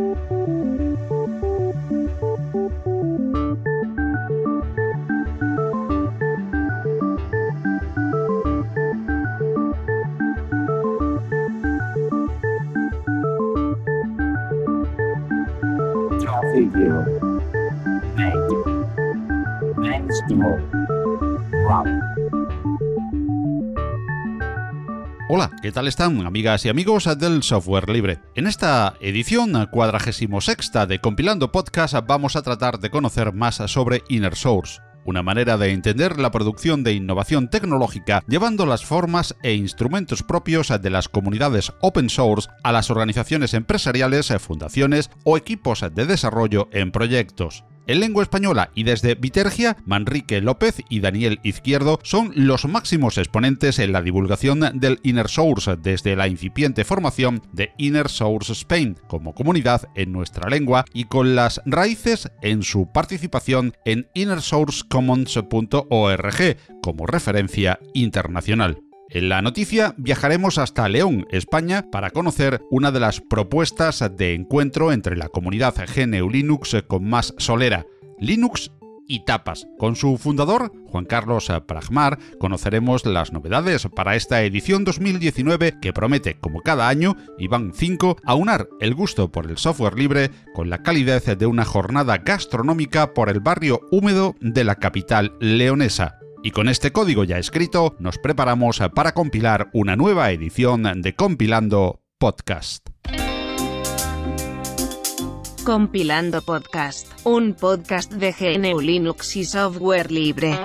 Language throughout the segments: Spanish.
Hola, ¿qué tal están amigas y amigos del software libre? En esta edición cuadragésimo sexta de Compilando Podcast vamos a tratar de conocer más sobre Inner Source una manera de entender la producción de innovación tecnológica llevando las formas e instrumentos propios de las comunidades open source a las organizaciones empresariales, fundaciones o equipos de desarrollo en proyectos. En lengua española y desde Vitergia, Manrique López y Daniel Izquierdo son los máximos exponentes en la divulgación del Inner Source desde la incipiente formación de Inner Source Spain como comunidad en nuestra lengua y con las raíces en su participación en innersourcecommons.org como referencia internacional. En la noticia viajaremos hasta León, España, para conocer una de las propuestas de encuentro entre la comunidad GNU Linux con más solera, Linux y tapas. Con su fundador, Juan Carlos Pragmar, conoceremos las novedades para esta edición 2019 que promete, como cada año, y van 5, aunar el gusto por el software libre con la calidez de una jornada gastronómica por el barrio húmedo de la capital leonesa. Y con este código ya escrito, nos preparamos para compilar una nueva edición de Compilando Podcast. Compilando Podcast, un podcast de GNU Linux y software libre.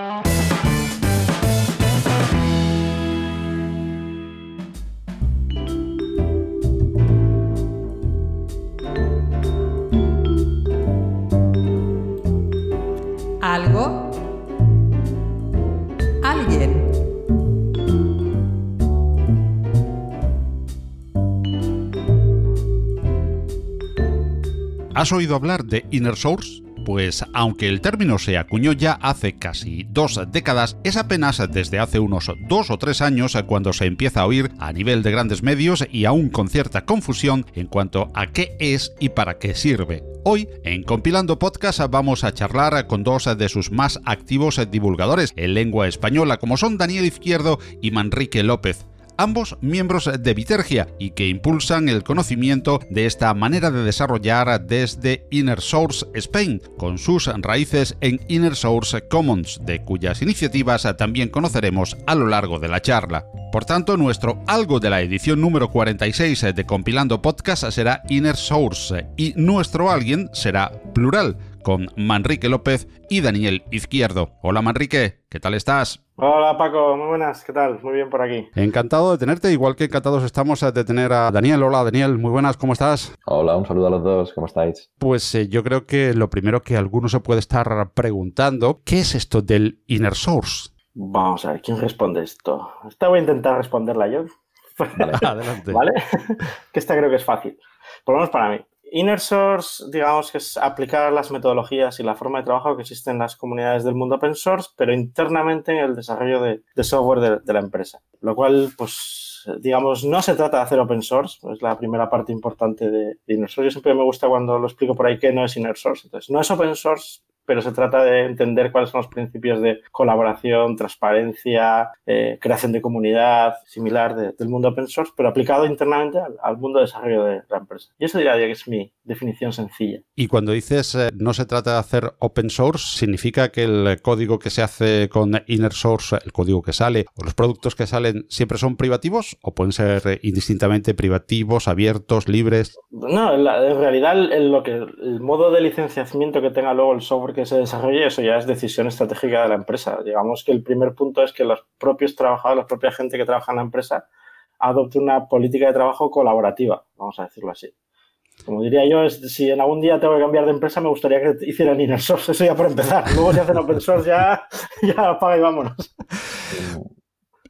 ¿Has oído hablar de Inner Source? Pues aunque el término se acuñó ya hace casi dos décadas, es apenas desde hace unos dos o tres años cuando se empieza a oír a nivel de grandes medios y aún con cierta confusión en cuanto a qué es y para qué sirve. Hoy, en Compilando Podcast, vamos a charlar con dos de sus más activos divulgadores en lengua española, como son Daniel Izquierdo y Manrique López ambos miembros de Vitergia y que impulsan el conocimiento de esta manera de desarrollar desde Inner Source Spain, con sus raíces en Inner Source Commons, de cuyas iniciativas también conoceremos a lo largo de la charla. Por tanto, nuestro algo de la edición número 46 de Compilando Podcast será Inner Source y nuestro alguien será plural, con Manrique López y Daniel Izquierdo. Hola Manrique, ¿qué tal estás? Hola Paco, muy buenas, ¿qué tal? Muy bien por aquí. Encantado de tenerte, igual que encantados estamos de tener a Daniel. Hola Daniel, muy buenas, ¿cómo estás? Hola, un saludo a los dos, ¿cómo estáis? Pues eh, yo creo que lo primero que alguno se puede estar preguntando, ¿qué es esto del Inner Source? Vamos a ver, ¿quién responde esto? Esta voy a intentar responderla yo. Adelante. ¿Vale? que esta creo que es fácil. Por lo menos para mí. Inner Source, digamos que es aplicar las metodologías y la forma de trabajo que existen en las comunidades del mundo open source, pero internamente en el desarrollo de, software de, la empresa. Lo cual, pues, digamos, no se trata de hacer open source, es la primera parte importante de, de Inner Source. Yo siempre me gusta cuando lo explico por ahí que no es Inner Source. Entonces, no es open source, pero se trata de entender cuáles son los principios de colaboración, transparencia, eh, creación de comunidad, similar del mundo open source, pero aplicado internamente al, mundo de desarrollo de la empresa. Y eso diría que es mi definición sencilla. Y cuando dices eh, no se trata de hacer open source, ¿significa que el código que se hace con inner source, el código que sale, o los productos que salen, siempre son privativos o pueden ser indistintamente privativos, abiertos, libres? No, en, realidad lo que, el modo de licenciamiento que tenga luego el software que se desarrolle, eso ya es decisión estratégica de la empresa. Digamos que el primer punto es que los propios trabajadores, la propia gente que trabaja en la empresa, adopte una política de trabajo colaborativa, vamos a decirlo así. Como diría yo, si en algún día tengo que cambiar de empresa, me gustaría que hicieran inner source, eso ya por empezar. Luego si hacen open source ya, ya apaga y vámonos.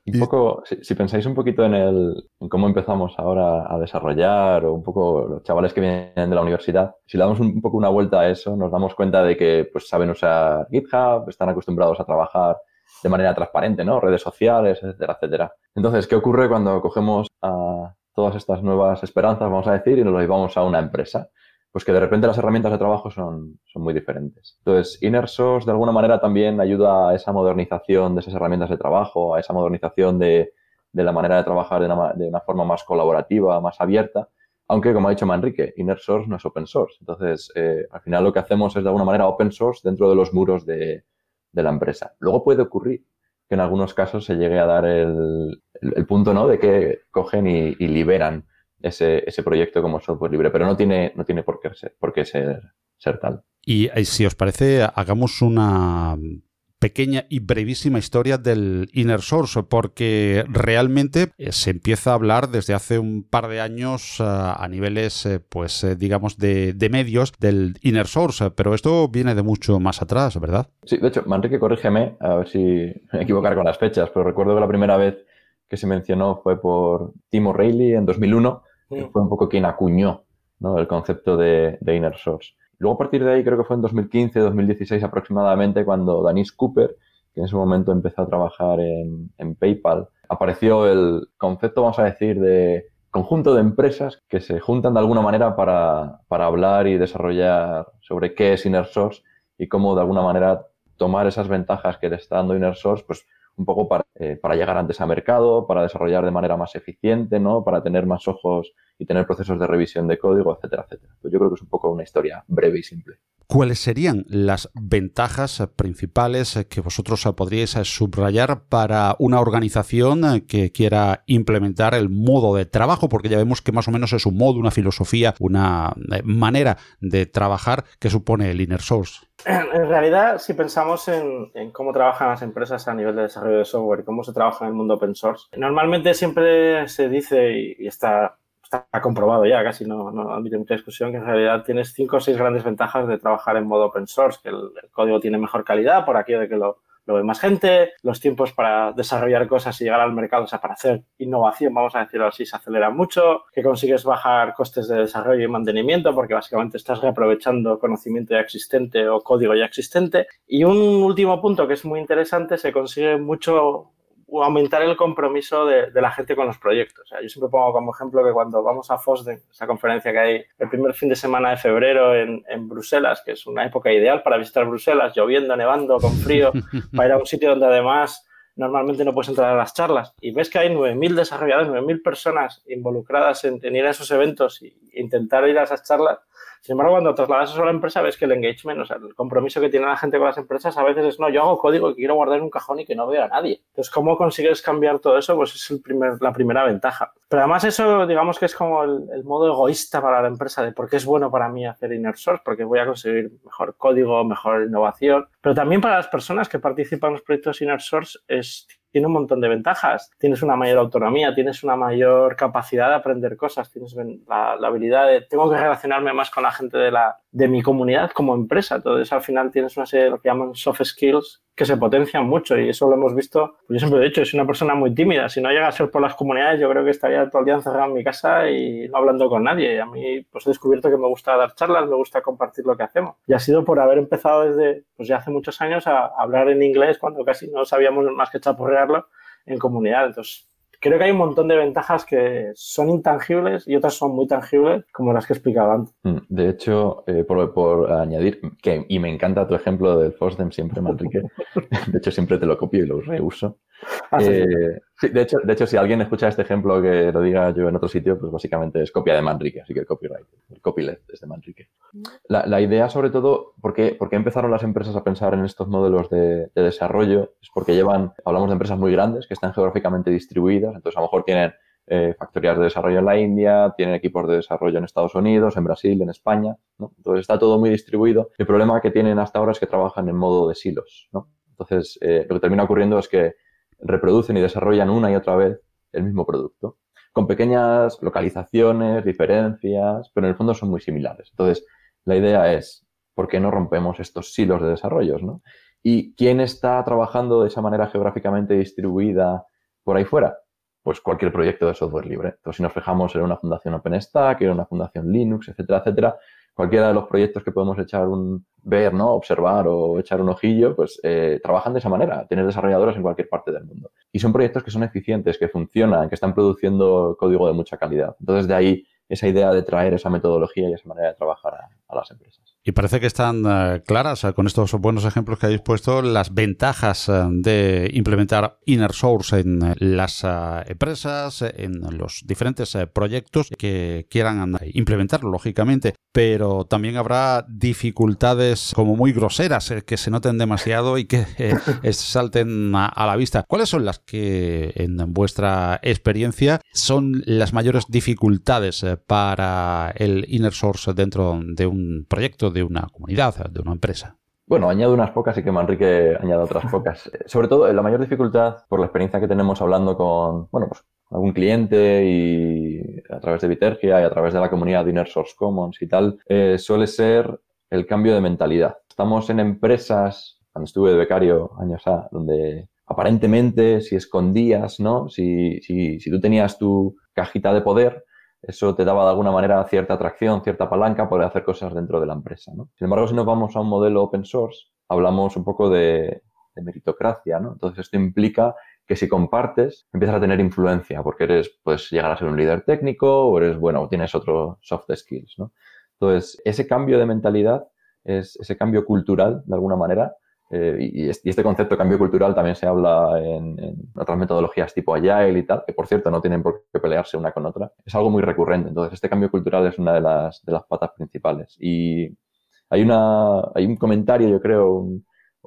Un poco, si, pensáis un poquito en, el, en cómo empezamos ahora a desarrollar, o un poco los chavales que vienen de la universidad, si le damos un, poco una vuelta a eso, nos damos cuenta de que pues, saben usar GitHub, están acostumbrados a trabajar de manera transparente, ¿no? Redes sociales, etcétera, etcétera. Entonces, ¿qué ocurre cuando cogemos a todas estas nuevas esperanzas, vamos a decir, y nos las llevamos a una empresa? Pues que de repente las herramientas de trabajo son, son muy diferentes. Entonces, Inner Source de alguna manera también ayuda a esa modernización de esas herramientas de trabajo, a esa modernización de, de la manera de trabajar de una, de una, forma más colaborativa, más abierta, aunque como ha dicho Manrique, Inner Source no es open source. Entonces, eh, al final lo que hacemos es de alguna manera open source dentro de los muros de, de la empresa. Luego puede ocurrir que en algunos casos se llegue a dar el, el, punto ¿no? de que cogen y liberan ese, ese, proyecto como software libre, pero no tiene, no tiene por qué ser, por qué ser, ser tal. Y eh, si os parece, hagamos una pequeña y brevísima historia del Inner Source, porque realmente eh, se empieza a hablar desde hace un par de años uh, a niveles, eh, pues eh, digamos, de, de, medios del Inner Source, pero esto viene de mucho más atrás, ¿verdad? Sí, de hecho, Manrique, corrígeme, a ver si me equivocar con las fechas, pero recuerdo que la primera vez que se mencionó fue por Tim O'Reilly en 2001, sí. que fue un poco quien acuñó ¿no? el concepto de, de Inner Source. Luego a partir de ahí creo que fue en 2015, 2016 aproximadamente cuando Danis Cooper, que en ese momento empezó a trabajar en, en, PayPal, apareció el concepto, vamos a decir, de conjunto de empresas que se juntan de alguna manera para, para hablar y desarrollar sobre qué es Inner Source y cómo de alguna manera tomar esas ventajas que le está dando Inner Source, pues un poco para, eh, para llegar antes a mercado, para desarrollar de manera más eficiente, ¿no? Para tener más ojos y tener procesos de revisión de código, etcétera, etcétera. Pues yo creo que es un poco una historia breve y simple. ¿Cuáles serían las ventajas principales que vosotros podríais subrayar para una organización que quiera implementar el modo de trabajo? Porque ya vemos que más o menos es un modo, una filosofía, una eh, manera de trabajar que supone el Inner Source. En realidad, si pensamos en, cómo trabajan las empresas a nivel de desarrollo de software y cómo se trabaja en el mundo open source, normalmente siempre se dice, y, está comprobado ya, casi no, no admite mucha discusión, que en realidad tienes cinco o seis grandes ventajas de trabajar en modo open source, que el, el código tiene mejor calidad por aquello de que lo, lo ve más gente, los tiempos para desarrollar cosas y llegar al mercado, o sea, para hacer innovación, vamos a decirlo así, se aceleran mucho, que consigues bajar costes de desarrollo y mantenimiento porque básicamente estás reaprovechando conocimiento ya existente o código ya existente. Y un último punto que es muy interesante, se consigue mucho aumentar el compromiso de, de, la gente con los proyectos. O sea, yo siempre pongo como ejemplo que cuando vamos a FOSDEN, esa conferencia que hay el primer fin de semana de febrero en, en, Bruselas, que es una época ideal para visitar Bruselas, lloviendo, nevando, con frío, para ir a un sitio donde además normalmente no puedes entrar a las charlas y ves que hay 9.000 desarrolladores, 9.000 personas involucradas en, en, ir a esos eventos e intentar ir a esas charlas, sin embargo, cuando trasladas eso a la empresa, ves que el engagement, o sea, el compromiso que tiene la gente con las empresas a veces es, no, yo hago código que quiero guardar en un cajón y que no vea a nadie. Entonces, ¿cómo consigues cambiar todo eso? Pues es el primer, la primera ventaja. Pero además eso, digamos que es como el, el, modo egoísta para la empresa de por qué es bueno para mí hacer inner source, porque voy a conseguir mejor código, mejor innovación. Pero también para las personas que participan en los proyectos inner source es tiene un montón de ventajas. Tienes una mayor autonomía, tienes una mayor capacidad de aprender cosas, tienes la, la, habilidad de, tengo que relacionarme más con la gente de, la, de mi comunidad como empresa. Entonces, al final tienes una serie de lo que llaman soft skills que se potencian mucho y eso lo hemos visto. Yo siempre he dicho, soy una persona muy tímida. Si no llega a ser por las comunidades, yo creo que estaría todo el día encerrado en mi casa y no hablando con nadie. Y a mí, pues he descubierto que me gusta dar charlas, me gusta compartir lo que hacemos. Y ha sido por haber empezado desde, pues ya hace muchos años a hablar en inglés cuando casi no sabíamos más que chapurrearlo en comunidad. Entonces, creo que hay un montón de ventajas que son intangibles y otras son muy tangibles, como las que he explicado antes. De hecho, eh, por, por, añadir, que, y me encanta tu ejemplo del FOSDEM siempre, Manrique. de hecho, siempre te lo copio y lo reuso. Ah. Eh, de, hecho, de hecho, si alguien escucha este ejemplo que lo diga yo en otro sitio, pues básicamente es copia de Manrique, así que el copyright, el copyleft es de Manrique. La, idea, sobre todo, ¿por qué, ¿por qué, empezaron las empresas a pensar en estos modelos de, de, desarrollo? Es porque llevan, hablamos de empresas muy grandes que están geográficamente distribuidas, entonces a lo mejor tienen eh, factorías de desarrollo en la India, tienen equipos de desarrollo en Estados Unidos, en Brasil, en España. Entonces está todo muy distribuido. El problema que tienen hasta ahora es que trabajan en modo de silos. Entonces, eh, lo que termina ocurriendo es que reproducen y desarrollan una y otra vez el mismo producto, con pequeñas localizaciones, diferencias, pero en el fondo son muy similares. Entonces, la idea es, ¿por qué no rompemos estos silos de desarrollos? ¿no? ¿Y quién está trabajando de esa manera geográficamente distribuida por ahí fuera? Pues cualquier proyecto de software libre. Entonces, si nos fijamos en una fundación OpenStack, en una fundación Linux, etcétera, etcétera, cualquiera de los proyectos que podemos echar un ver, ¿no? Observar o echar un ojillo, pues eh, trabajan de esa manera. Tienes desarrolladores en cualquier parte del mundo. Y son proyectos que son eficientes, que funcionan, que están produciendo código de mucha calidad. Entonces, de ahí esa idea de traer esa metodología y esa manera de trabajar a, las empresas. Y parece que están eh, claras eh, con estos buenos ejemplos que habéis puesto las ventajas eh, de implementar Inner Source en las empresas, en los diferentes proyectos que quieran implementar, lógicamente. Pero también habrá dificultades como muy groseras que se noten demasiado y que salten a la vista. ¿Cuáles son las que, en vuestra experiencia, son las mayores dificultades para el Inner Source dentro de un proyecto? De una comunidad, de una empresa. Bueno, añado unas pocas y que Manrique añada otras pocas. Eh, sobre todo, la mayor dificultad, por la experiencia que tenemos hablando con, bueno, pues algún cliente y a través de Vitergia y a través de la comunidad de Inner Source Commons y tal, eh, suele ser el cambio de mentalidad. Estamos en empresas, cuando estuve de becario años A, donde aparentemente si escondías, ¿no? Si, si, si tú tenías tu cajita de poder, eso te daba de alguna manera cierta atracción, cierta palanca para hacer cosas dentro de la empresa. ¿no? Sin embargo, si nos vamos a un modelo open source, hablamos un poco de, meritocracia. ¿no? Entonces, esto implica que si compartes, empiezas a tener influencia, porque eres, puedes llegar a ser un líder técnico o eres, bueno, tienes otros soft skills. ¿no? Entonces, ese cambio de mentalidad, es, ese cambio cultural, de alguna manera, eh, y, este concepto de cambio cultural también se habla en, otras metodologías tipo Agile y tal, que por cierto no tienen por qué pelearse una con otra. Es algo muy recurrente. Entonces, este cambio cultural es una de las, de las patas principales. Y hay, una, hay un comentario, yo creo,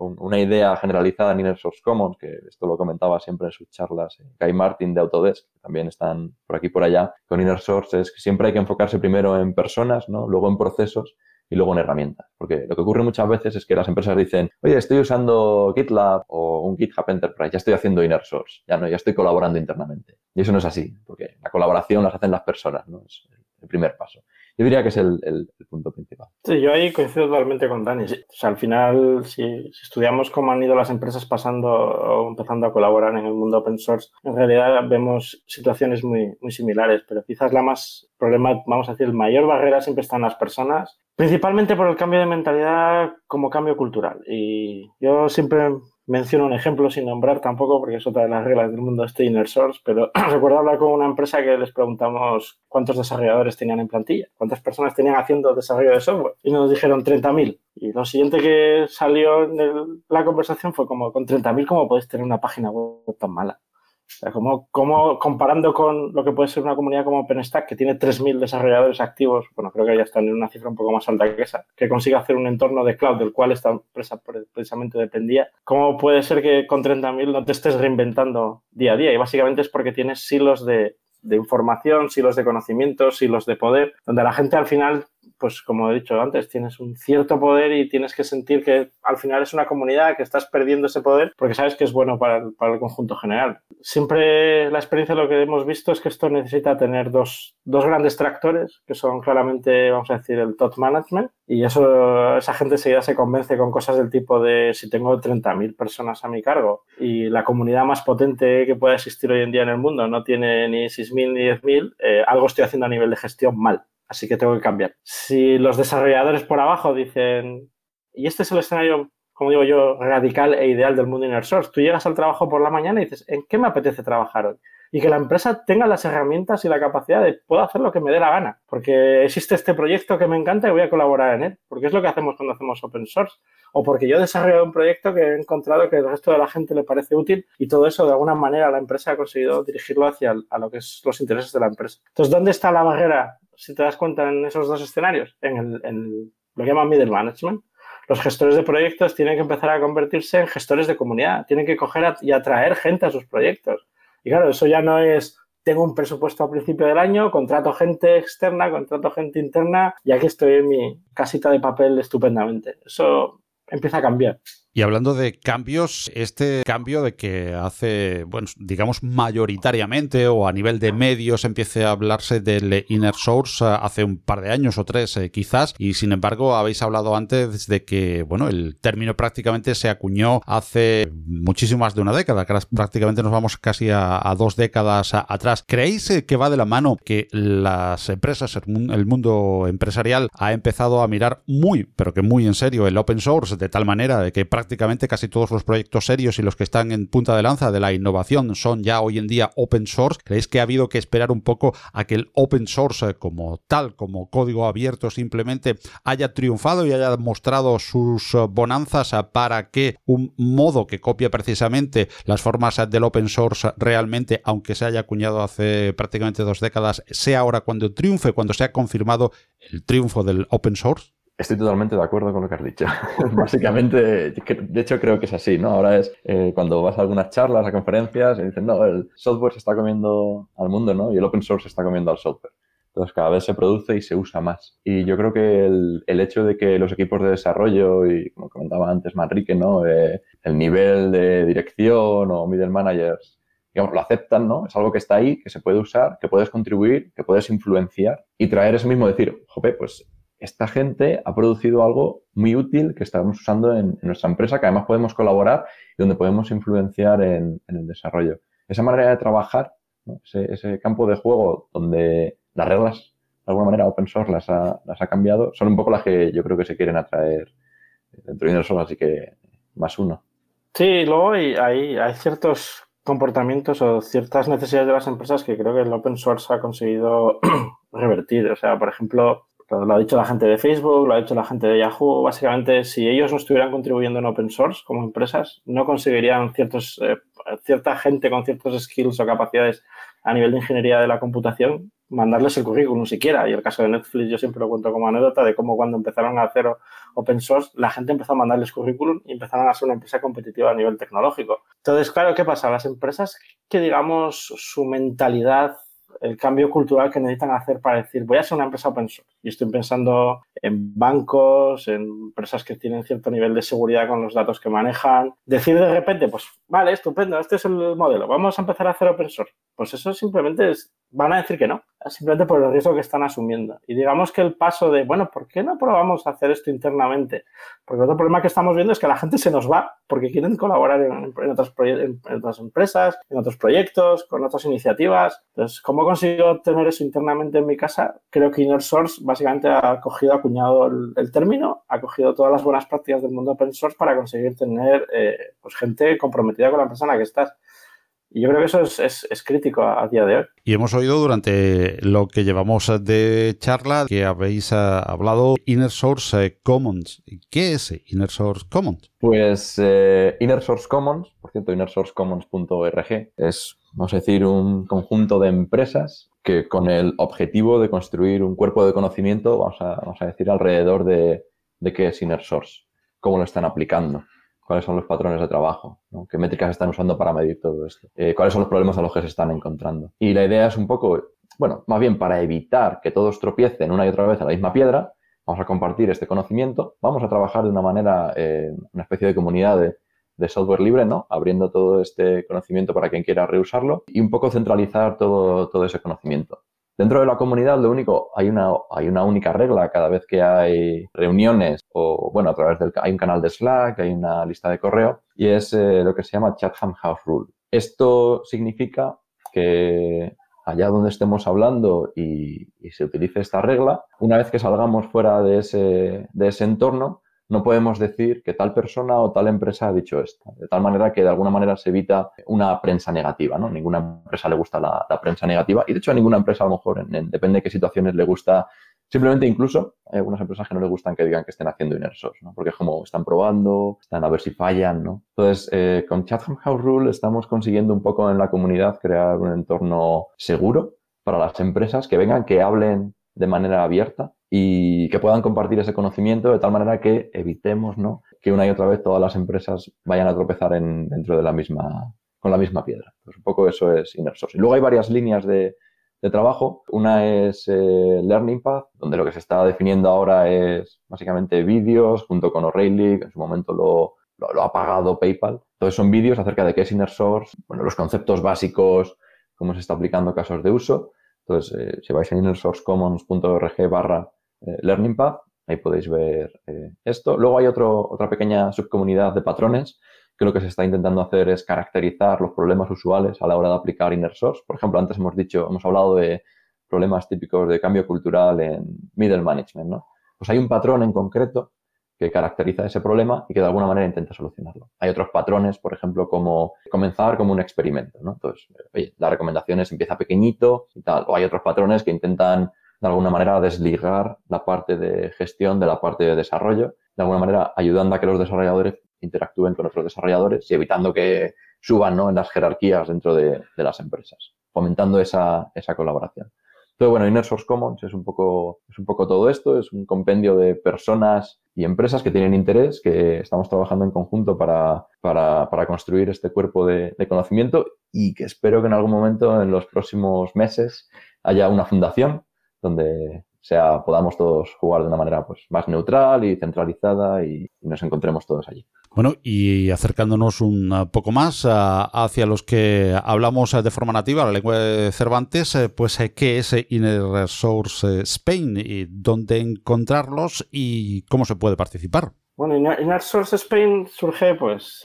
una idea generalizada en Inner Source Commons, que esto lo comentaba siempre en sus charlas Guy Martin de Autodesk, también están por aquí por allá, con Inner Source, es que siempre hay que enfocarse primero en personas, ¿no? luego en procesos y luego en herramientas. Porque lo que ocurre muchas veces es que las empresas dicen, oye, estoy usando GitLab o un GitHub Enterprise, ya estoy haciendo inner source, ya no, ya estoy colaborando internamente. Y eso no es así, porque la colaboración las hacen las personas, ¿no? Es el primer paso. Yo diría que es el, punto principal. Sí, yo ahí coincido totalmente con Dani. O sea, al final, si, estudiamos cómo han ido las empresas pasando o empezando a colaborar en el mundo open source, en realidad vemos situaciones muy, muy similares, pero quizás la más problema, vamos a decir, el mayor barrera siempre está en las personas, principalmente por el cambio de mentalidad como cambio cultural. Y yo siempre menciono un ejemplo sin nombrar tampoco, porque es otra de las reglas del mundo este inner source, pero recuerdo hablar con una empresa que les preguntamos cuántos desarrolladores tenían en plantilla, cuántas personas tenían haciendo desarrollo de software, y nos dijeron 30.000. Y lo siguiente que salió en la conversación fue como, con 30.000, ¿cómo podéis tener una página web tan mala? O como, comparando con lo que puede ser una comunidad como OpenStack, que tiene 3.000 desarrolladores activos, bueno, creo que ya están en una cifra un poco más alta que esa, que consigue hacer un entorno de cloud del cual esta empresa precisamente dependía, ¿cómo puede ser que con 30.000 no te estés reinventando día a día? Y básicamente es porque tienes silos de, de información, silos de conocimiento, silos de poder, donde la gente al final pues como he dicho antes, tienes un cierto poder y tienes que sentir que al final es una comunidad, que estás perdiendo ese poder porque sabes que es bueno para el, para el conjunto general. Siempre la experiencia lo que hemos visto es que esto necesita tener dos, dos grandes tractores, que son claramente, vamos a decir, el top management, y eso, esa gente seguida se convence con cosas del tipo de si tengo 30.000 personas a mi cargo y la comunidad más potente que pueda existir hoy en día en el mundo no tiene ni 6.000 ni 10.000, eh, algo estoy haciendo a nivel de gestión mal así que tengo que cambiar. Si los desarrolladores por abajo dicen, y este es el escenario, como digo yo, radical e ideal del mundo inner source, tú llegas al trabajo por la mañana y dices, ¿en qué me apetece trabajar hoy? Y que la empresa tenga las herramientas y la capacidad de puedo hacer lo que me dé la gana, porque existe este proyecto que me encanta y voy a colaborar en él, porque es lo que hacemos cuando hacemos open source, o porque yo he desarrollado un proyecto que he encontrado que el resto de la gente le parece útil y todo eso de alguna manera la empresa ha conseguido dirigirlo hacia a lo que es los intereses de la empresa. Entonces, ¿dónde está la barrera si te das cuenta en esos dos escenarios, en, el, lo que llaman middle management, los gestores de proyectos tienen que empezar a convertirse en gestores de comunidad, tienen que coger y atraer gente a sus proyectos. Y claro, eso ya no es tengo un presupuesto a principio del año, contrato gente externa, contrato gente interna y aquí estoy en mi casita de papel estupendamente. Eso empieza a cambiar. Y hablando de cambios, este cambio de que hace, bueno, digamos mayoritariamente o a nivel de medios empiece a hablarse del inner source eh, hace un par de años o tres eh, quizás, y sin embargo habéis hablado antes de que, bueno, el término prácticamente se acuñó hace muchísimo más de una década, prácticamente nos vamos casi a, dos décadas atrás. ¿Creéis eh, que va de la mano que las empresas, el mundo empresarial ha empezado a mirar muy, pero que muy en serio el open source de tal manera de que prácticamente prácticamente casi todos los proyectos serios y los que están en punta de lanza de la innovación son ya hoy en día open source. ¿Creéis que ha habido que esperar un poco a que el open source como tal, como código abierto simplemente haya triunfado y haya mostrado sus bonanzas para que un modo que copia precisamente las formas del open source realmente, aunque se haya acuñado hace prácticamente dos décadas, sea ahora cuando triunfe, cuando se ha confirmado el triunfo del open source? Estoy totalmente de acuerdo con lo que has dicho. Básicamente, de hecho creo que es así, ¿no? Ahora es eh, cuando vas a algunas charlas, a conferencias, y dicen, no, el software se está comiendo al mundo, ¿no? Y el open source se está comiendo al software. Entonces cada vez se produce y se usa más. Y yo creo que el, hecho de que los equipos de desarrollo, y como comentaba antes Manrique, ¿no? Eh, el nivel de dirección o middle managers, digamos, lo aceptan, ¿no? Es algo que está ahí, que se puede usar, que puedes contribuir, que puedes influenciar y traer ese mismo decir, jope, pues esta gente ha producido algo muy útil que estamos usando en, nuestra empresa, que además podemos colaborar y donde podemos influenciar en, el desarrollo. Esa manera de trabajar, ese, campo de juego donde las reglas, de alguna manera, open source las ha, cambiado, son un poco las que yo creo que se quieren atraer dentro de solo, así que más uno. Sí, luego hay, hay ciertos comportamientos o ciertas necesidades de las empresas que creo que el open source ha conseguido revertir. O sea, por ejemplo, lo ha dicho la gente de Facebook, lo ha dicho la gente de Yahoo. Básicamente, si ellos no estuvieran contribuyendo en open source como empresas, no conseguirían ciertos, eh, cierta gente con ciertos skills o capacidades a nivel de ingeniería de la computación mandarles el currículum siquiera. Y el caso de Netflix yo siempre lo cuento como anécdota de cómo cuando empezaron a hacer open source, la gente empezó a mandarles currículum y empezaron a ser una empresa competitiva a nivel tecnológico. Entonces, claro, ¿qué pasa? Las empresas que, digamos, su mentalidad el cambio cultural que necesitan hacer para decir, voy a ser una empresa open source. Y estoy pensando en bancos, en empresas que tienen cierto nivel de seguridad con los datos que manejan. Decir de repente, pues vale, estupendo, este es el modelo, vamos a empezar a hacer open source. Pues eso simplemente es, van a decir que no, simplemente por el riesgo que están asumiendo. Y digamos que el paso de, bueno, ¿por qué no probamos hacer esto internamente? Porque otro problema que estamos viendo es que la gente se nos va porque quieren colaborar en, otras, en otras empresas, en otros proyectos, con otras iniciativas. Entonces, ¿cómo consigo tener eso internamente en mi casa? Creo que Inner Source básicamente ha cogido, acuñado el, término, ha cogido todas las buenas prácticas del mundo open source para conseguir tener eh, pues gente comprometida con la persona que estás. Y yo creo que eso es, crítico a, día de hoy. Y hemos oído durante lo que llevamos de charla que habéis eh, hablado Inner Source eh, Commons. ¿Qué es Inner Source Commons? Pues eh, Inner Source Commons, por cierto, innersourcecommons.org, es, vamos a decir, un conjunto de empresas que con el objetivo de construir un cuerpo de conocimiento, vamos a, vamos a decir, alrededor de, de qué es Inner Source, cómo lo están aplicando cuáles son los patrones de trabajo, qué métricas están usando para medir todo esto, eh, cuáles son los problemas a los que se están encontrando. Y la idea es un poco, bueno, más bien para evitar que todos tropiecen una y otra vez a la misma piedra, vamos a compartir este conocimiento, vamos a trabajar de una manera, eh, una especie de comunidad de, de, software libre, ¿no? Abriendo todo este conocimiento para quien quiera reusarlo y un poco centralizar todo, todo ese conocimiento. Dentro de la comunidad, lo único, hay una, hay una única regla cada vez que hay reuniones o, bueno, a través del, hay un canal de Slack, hay una lista de correo y es eh, lo que se llama Chatham House Rule. Esto significa que allá donde estemos hablando y, y, se utilice esta regla, una vez que salgamos fuera de ese, de ese entorno, no podemos decir que tal persona o tal empresa ha dicho esto. De tal manera que de alguna manera se evita una prensa negativa, ¿no? Ninguna empresa le gusta la, prensa negativa y de hecho a ninguna empresa a lo mejor, depende de qué situaciones le gusta. Simplemente incluso hay algunas empresas que no les gustan que digan que estén haciendo inner source, ¿no? Porque es como están probando, están a ver si fallan, ¿no? Entonces, eh, con Chatham House Rule estamos consiguiendo un poco en la comunidad crear un entorno seguro para las empresas que vengan, que hablen de manera abierta y que puedan compartir ese conocimiento de tal manera que evitemos ¿no? que una y otra vez todas las empresas vayan a tropezar en, dentro de la misma, con la misma piedra. Pues un poco eso es Inner Source. Y luego hay varias líneas de, de trabajo. Una es eh, Learning Path, donde lo que se está definiendo ahora es básicamente vídeos junto con O'Reilly, que en su momento lo, lo, ha pagado PayPal. Entonces son vídeos acerca de qué es Inner Source, bueno, los conceptos básicos, cómo se está aplicando casos de uso. Entonces, eh, si vais a innersourcecommons.org barra Learning Path, ahí podéis ver eh, esto. Luego hay otro, otra pequeña subcomunidad de patrones que lo que se está intentando hacer es caracterizar los problemas usuales a la hora de aplicar Inner Source. Por ejemplo, antes hemos dicho, hemos hablado de problemas típicos de cambio cultural en middle management, ¿no? Pues hay un patrón en concreto que caracteriza ese problema y que de alguna manera intenta solucionarlo. Hay otros patrones, por ejemplo, como comenzar como un experimento, ¿no? Entonces, oye, las recomendaciones empieza pequeñito y tal. O hay otros patrones que intentan de alguna manera desligar la parte de gestión de la parte de desarrollo, de alguna manera ayudando a que los desarrolladores interactúen con otros desarrolladores y evitando que suban ¿no? en las jerarquías dentro de, de las empresas, fomentando esa, esa colaboración. Entonces, bueno, Inner Source Commons es un poco, es un poco todo esto, es un compendio de personas y empresas que tienen interés, que estamos trabajando en conjunto para, para, para construir este cuerpo de, conocimiento y que espero que en algún momento, en los próximos meses, haya una fundación donde sea, podamos todos jugar de una manera pues, más neutral y centralizada y, y nos encontremos todos allí. Bueno, y acercándonos un poco más hacia los que hablamos de forma nativa, la lengua de Cervantes, pues ¿qué es Inner Source Spain y dónde encontrarlos y cómo se puede participar? Bueno, Inner Source Spain surge, pues,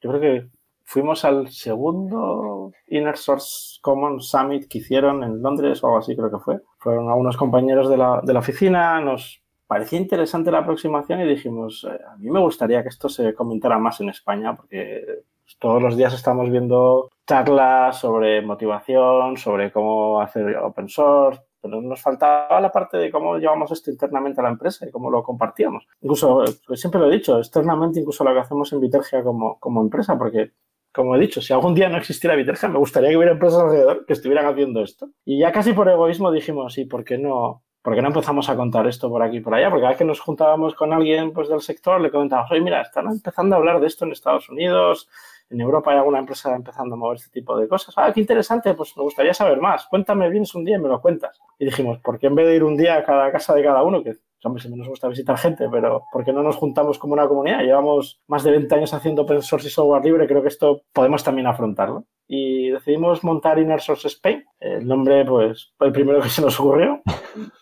yo creo que fuimos al segundo Inner Source Common Summit que hicieron en Londres o algo así, creo que fue. Fueron algunos compañeros de la, de la oficina, nos parecía interesante la aproximación y dijimos, eh, a mí me gustaría que esto se comentara más en España porque todos los días estamos viendo charlas sobre motivación, sobre cómo hacer open source, pero nos faltaba la parte de cómo llevamos esto internamente a la empresa y cómo lo compartíamos. Incluso, pues siempre lo he dicho, externamente incluso lo que hacemos en Vitergia como, como empresa, porque como he dicho, si algún día no existiera Vitergia, me gustaría que hubiera empresas alrededor que estuvieran haciendo esto. Y ya casi por egoísmo dijimos, sí, ¿por qué no, ¿por qué no empezamos a contar esto por aquí y por allá? Porque cada vez que nos juntábamos con alguien pues, del sector, le comentábamos, oye, mira, están empezando a hablar de esto en Estados Unidos, en Europa hay alguna empresa empezando a mover este tipo de cosas. Ah, qué interesante, pues me gustaría saber más. Cuéntame, vienes un día y me lo cuentas. Y dijimos, ¿por qué en vez de ir un día a cada casa de cada uno, hombre, si nos gusta visitar gente, pero ¿por qué no nos juntamos como una comunidad? Llevamos más de 20 años haciendo open source y software libre, creo que esto podemos también afrontarlo. Y decidimos montar Inner Source Spain. El nombre, pues, fue el primero que se nos ocurrió.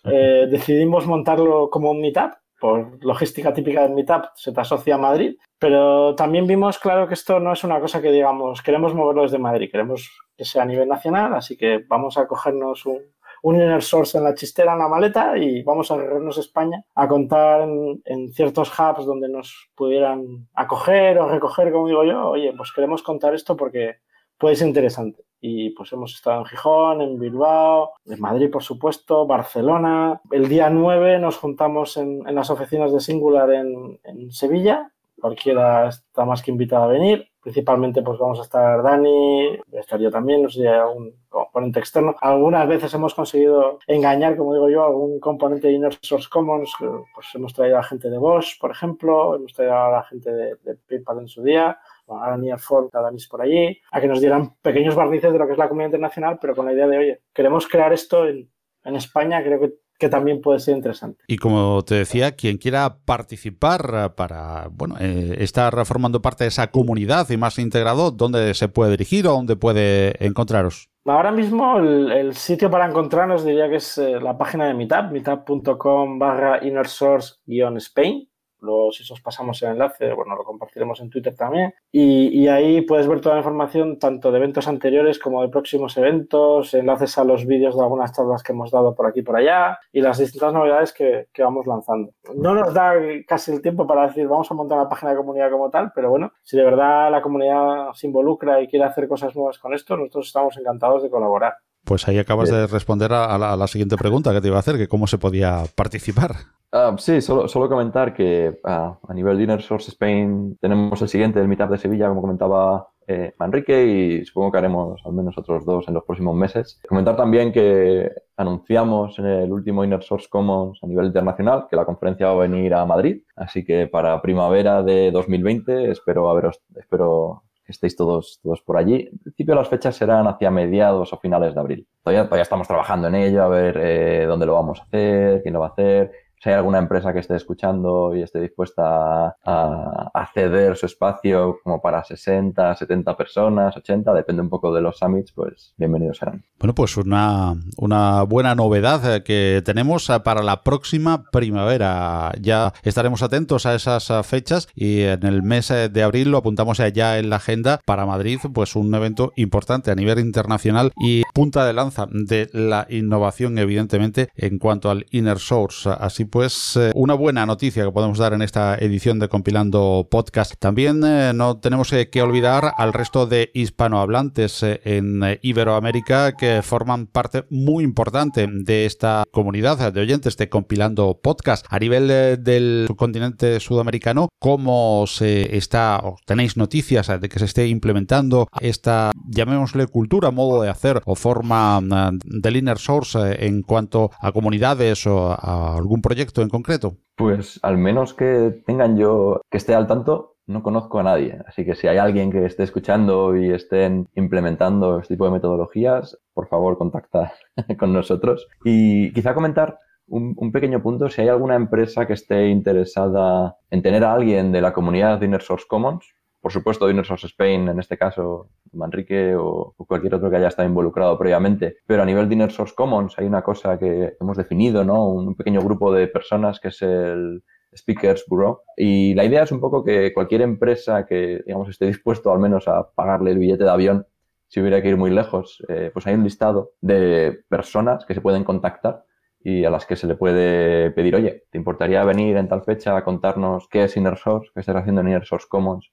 Eh, decidimos montarlo como un meetup, por logística típica del Meetup, se te asocia a Madrid, pero también vimos claro que esto no es una cosa que digamos, queremos moverlo desde Madrid, queremos que sea a nivel nacional, así que vamos a cogernos un, un inner source en la chistera, en la maleta y vamos a recorrernos España a contar en, ciertos hubs donde nos pudieran acoger o recoger, como digo yo, oye, pues queremos contar esto porque puede ser interesante. Y pues hemos estado en Gijón, en Bilbao, en Madrid, por supuesto, Barcelona. El día 9 nos juntamos en, en las oficinas de Singular en, en Sevilla. Cualquiera está más que invitada a venir. Principalmente, pues vamos a estar Dani, estar yo también, no sé si hay algún componente externo. Algunas veces hemos conseguido engañar, como digo yo, algún componente de Inner Source Commons. Pues hemos traído a gente de Bosch, por ejemplo, hemos traído a la gente de, de PayPal en su día a Daniel Ford, a Danis por allí, a que nos dieran pequeños barnices de lo que es la comunidad internacional, pero con la idea de, oye, queremos crear esto en, en España, creo que que también puede ser interesante. Y como te decía, quien quiera participar para bueno, eh, estar formando parte de esa comunidad y más integrado, ¿dónde se puede dirigir o dónde puede encontraros? Ahora mismo el, el sitio para encontrarnos diría que es eh, la página de Meetup, meetup.com barra innersource-spain. Luego, si os pasamos el enlace, bueno, lo compartiremos en Twitter también. Y, y, ahí puedes ver toda la información, tanto de eventos anteriores como de próximos eventos, enlaces a los vídeos de algunas charlas que hemos dado por aquí y por allá, y las distintas novedades que, que, vamos lanzando. No nos da casi el tiempo para decir, vamos a montar una página de comunidad como tal, pero bueno, si de verdad la comunidad se involucra y quiere hacer cosas nuevas con esto, nosotros estamos encantados de colaborar. Pues ahí acabas de responder a la, a la, siguiente pregunta que te iba a hacer, que cómo se podía participar. Uh, sí, solo, solo, comentar que uh, a nivel de Inner Source Spain tenemos el siguiente, el Meetup de Sevilla, como comentaba eh, Manrique, y supongo que haremos al menos otros dos en los próximos meses. Comentar también que anunciamos en el último Inner Source Commons a nivel internacional que la conferencia va a venir a Madrid, así que para primavera de 2020 espero haberos, espero estéis todos, todos por allí. En principio las fechas serán hacia mediados o finales de abril. Todavía, todavía estamos trabajando en ello, a ver eh, dónde lo vamos a hacer, quién lo va a hacer si hay alguna empresa que esté escuchando y esté dispuesta a, a, ceder su espacio como para 60, 70 personas, 80, depende un poco de los summits, pues bienvenidos serán. Bueno, pues una, una buena novedad que tenemos para la próxima primavera. Ya estaremos atentos a esas fechas y en el mes de abril lo apuntamos ya en la agenda para Madrid, pues un evento importante a nivel internacional y punta de lanza de la innovación, evidentemente, en cuanto al inner source. Así pues eh, una buena noticia que podemos dar en esta edición de Compilando Podcast. También eh, no tenemos que olvidar al resto de hispanohablantes en Iberoamérica que forman parte muy importante de esta comunidad de oyentes de Compilando Podcast. A nivel del continente sudamericano, ¿cómo se está, o tenéis noticias de que se esté implementando esta, llamémosle cultura, modo de hacer o forma del inner source en cuanto a comunidades o a algún proyecto en concreto? Pues al menos que tengan yo, que esté al tanto, no conozco a nadie. Así que si hay alguien que esté escuchando y estén implementando este tipo de metodologías, por favor contacta con nosotros. Y quizá comentar un, un, pequeño punto, si hay alguna empresa que esté interesada en tener a alguien de la comunidad de Inner Source Commons, por supuesto, of Spain, en este caso, Manrique o, cualquier otro que haya estado involucrado previamente. Pero a nivel Dinner Source Commons hay una cosa que hemos definido, ¿no? Un pequeño grupo de personas que es el Speakers Bureau. Y la idea es un poco que cualquier empresa que, digamos, esté dispuesto al menos a pagarle el billete de avión, si hubiera que ir muy lejos, eh, pues hay un listado de personas que se pueden contactar y a las que se le puede pedir, oye, ¿te importaría venir en tal fecha a contarnos qué es Inner Source, qué estás haciendo en Inner Source Commons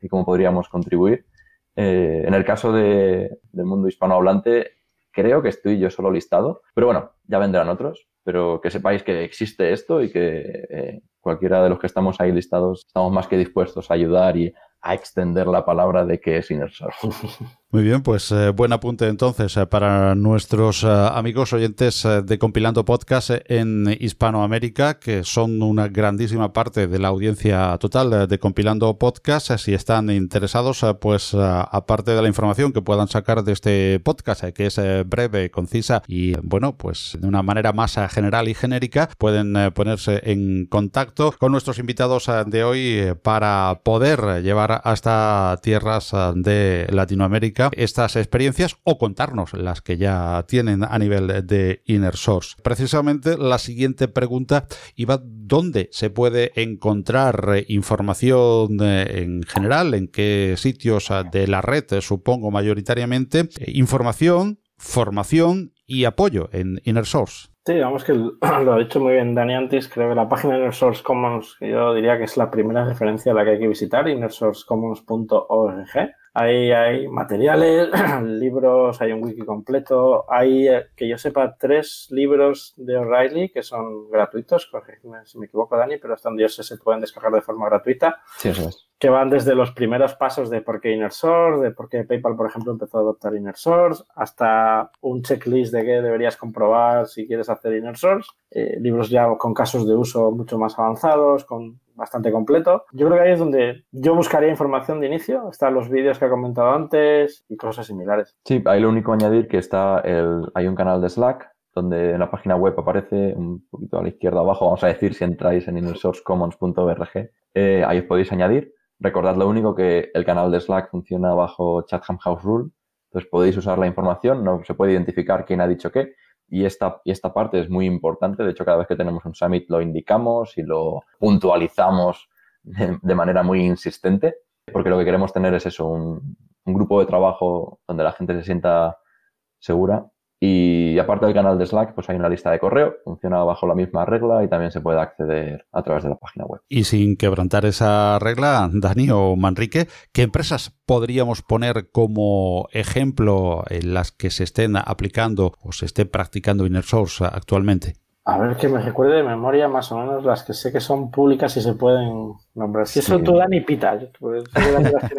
y cómo podríamos contribuir. Eh, en el caso de, del mundo hispanohablante, creo que estoy yo solo listado, pero bueno, ya vendrán otros, pero que sepáis que existe esto y que eh, cualquiera de los que estamos ahí listados estamos más que dispuestos a ayudar y a extender la palabra de que es Inner Source. Muy bien, pues eh, buen apunte entonces eh, para nuestros eh, amigos oyentes de Compilando Podcast en Hispanoamérica, que son una grandísima parte de la audiencia total de Compilando Podcast. Si están interesados, pues aparte de la información que puedan sacar de este podcast, que es breve, concisa y bueno, pues de una manera más general y genérica, pueden ponerse en contacto con nuestros invitados de hoy para poder llevar hasta tierras de Latinoamérica estas experiencias o contarnos las que ya tienen a nivel de Inner Source. Precisamente la siguiente pregunta iba dónde se puede encontrar información eh, en general, en qué sitios de la red, supongo mayoritariamente, información, formación y apoyo en Inner Source. Sí, digamos que lo ha dicho muy bien Dani antes. Creo que la página de Inner Source Commons, yo diría que es la primera referencia a la que hay que visitar, innersourcecommons.org. Ahí hay materiales, libros, hay un wiki completo. Hay, eh, que yo sepa, tres libros de O'Reilly que son gratuitos. Corrígeme si me equivoco, Dani, pero hasta donde se pueden descargar de forma gratuita. Sí, eso es. Que van desde los primeros pasos de por qué Inner Source, de por qué PayPal, por ejemplo, empezó a adoptar Inner Source, hasta un checklist de qué deberías comprobar si quieres hacer Inner Source. Eh, libros ya con casos de uso mucho más avanzados, con bastante completo. Yo creo que ahí es donde yo buscaría información de inicio. Están los vídeos que he comentado antes y cosas similares. Sí, ahí lo único añadir que está el, hay un canal de Slack donde en la página web aparece un poquito a la izquierda abajo, vamos a decir, si entráis en innersourcecommons.org, eh, ahí os podéis añadir. Recordad lo único que el canal de Slack funciona bajo Chatham House Rule, entonces podéis usar la información, no se puede identificar quién ha dicho qué, y esta, y esta parte es muy importante. De hecho, cada vez que tenemos un summit lo indicamos y lo puntualizamos de, manera muy insistente, porque lo que queremos tener es eso, un, un grupo de trabajo donde la gente se sienta segura y aparte del canal de Slack, pues hay una lista de correo, funciona bajo la misma regla y también se puede acceder a través de la página web. Y sin quebrantar esa regla, Dani o Manrique, ¿qué empresas podríamos poner como ejemplo en las que se estén aplicando o se esté practicando Inner Source actualmente? A ver que me recuerde de memoria más o menos las que sé que son públicas y se pueden nombrar. Si eso tú, Dani, pita.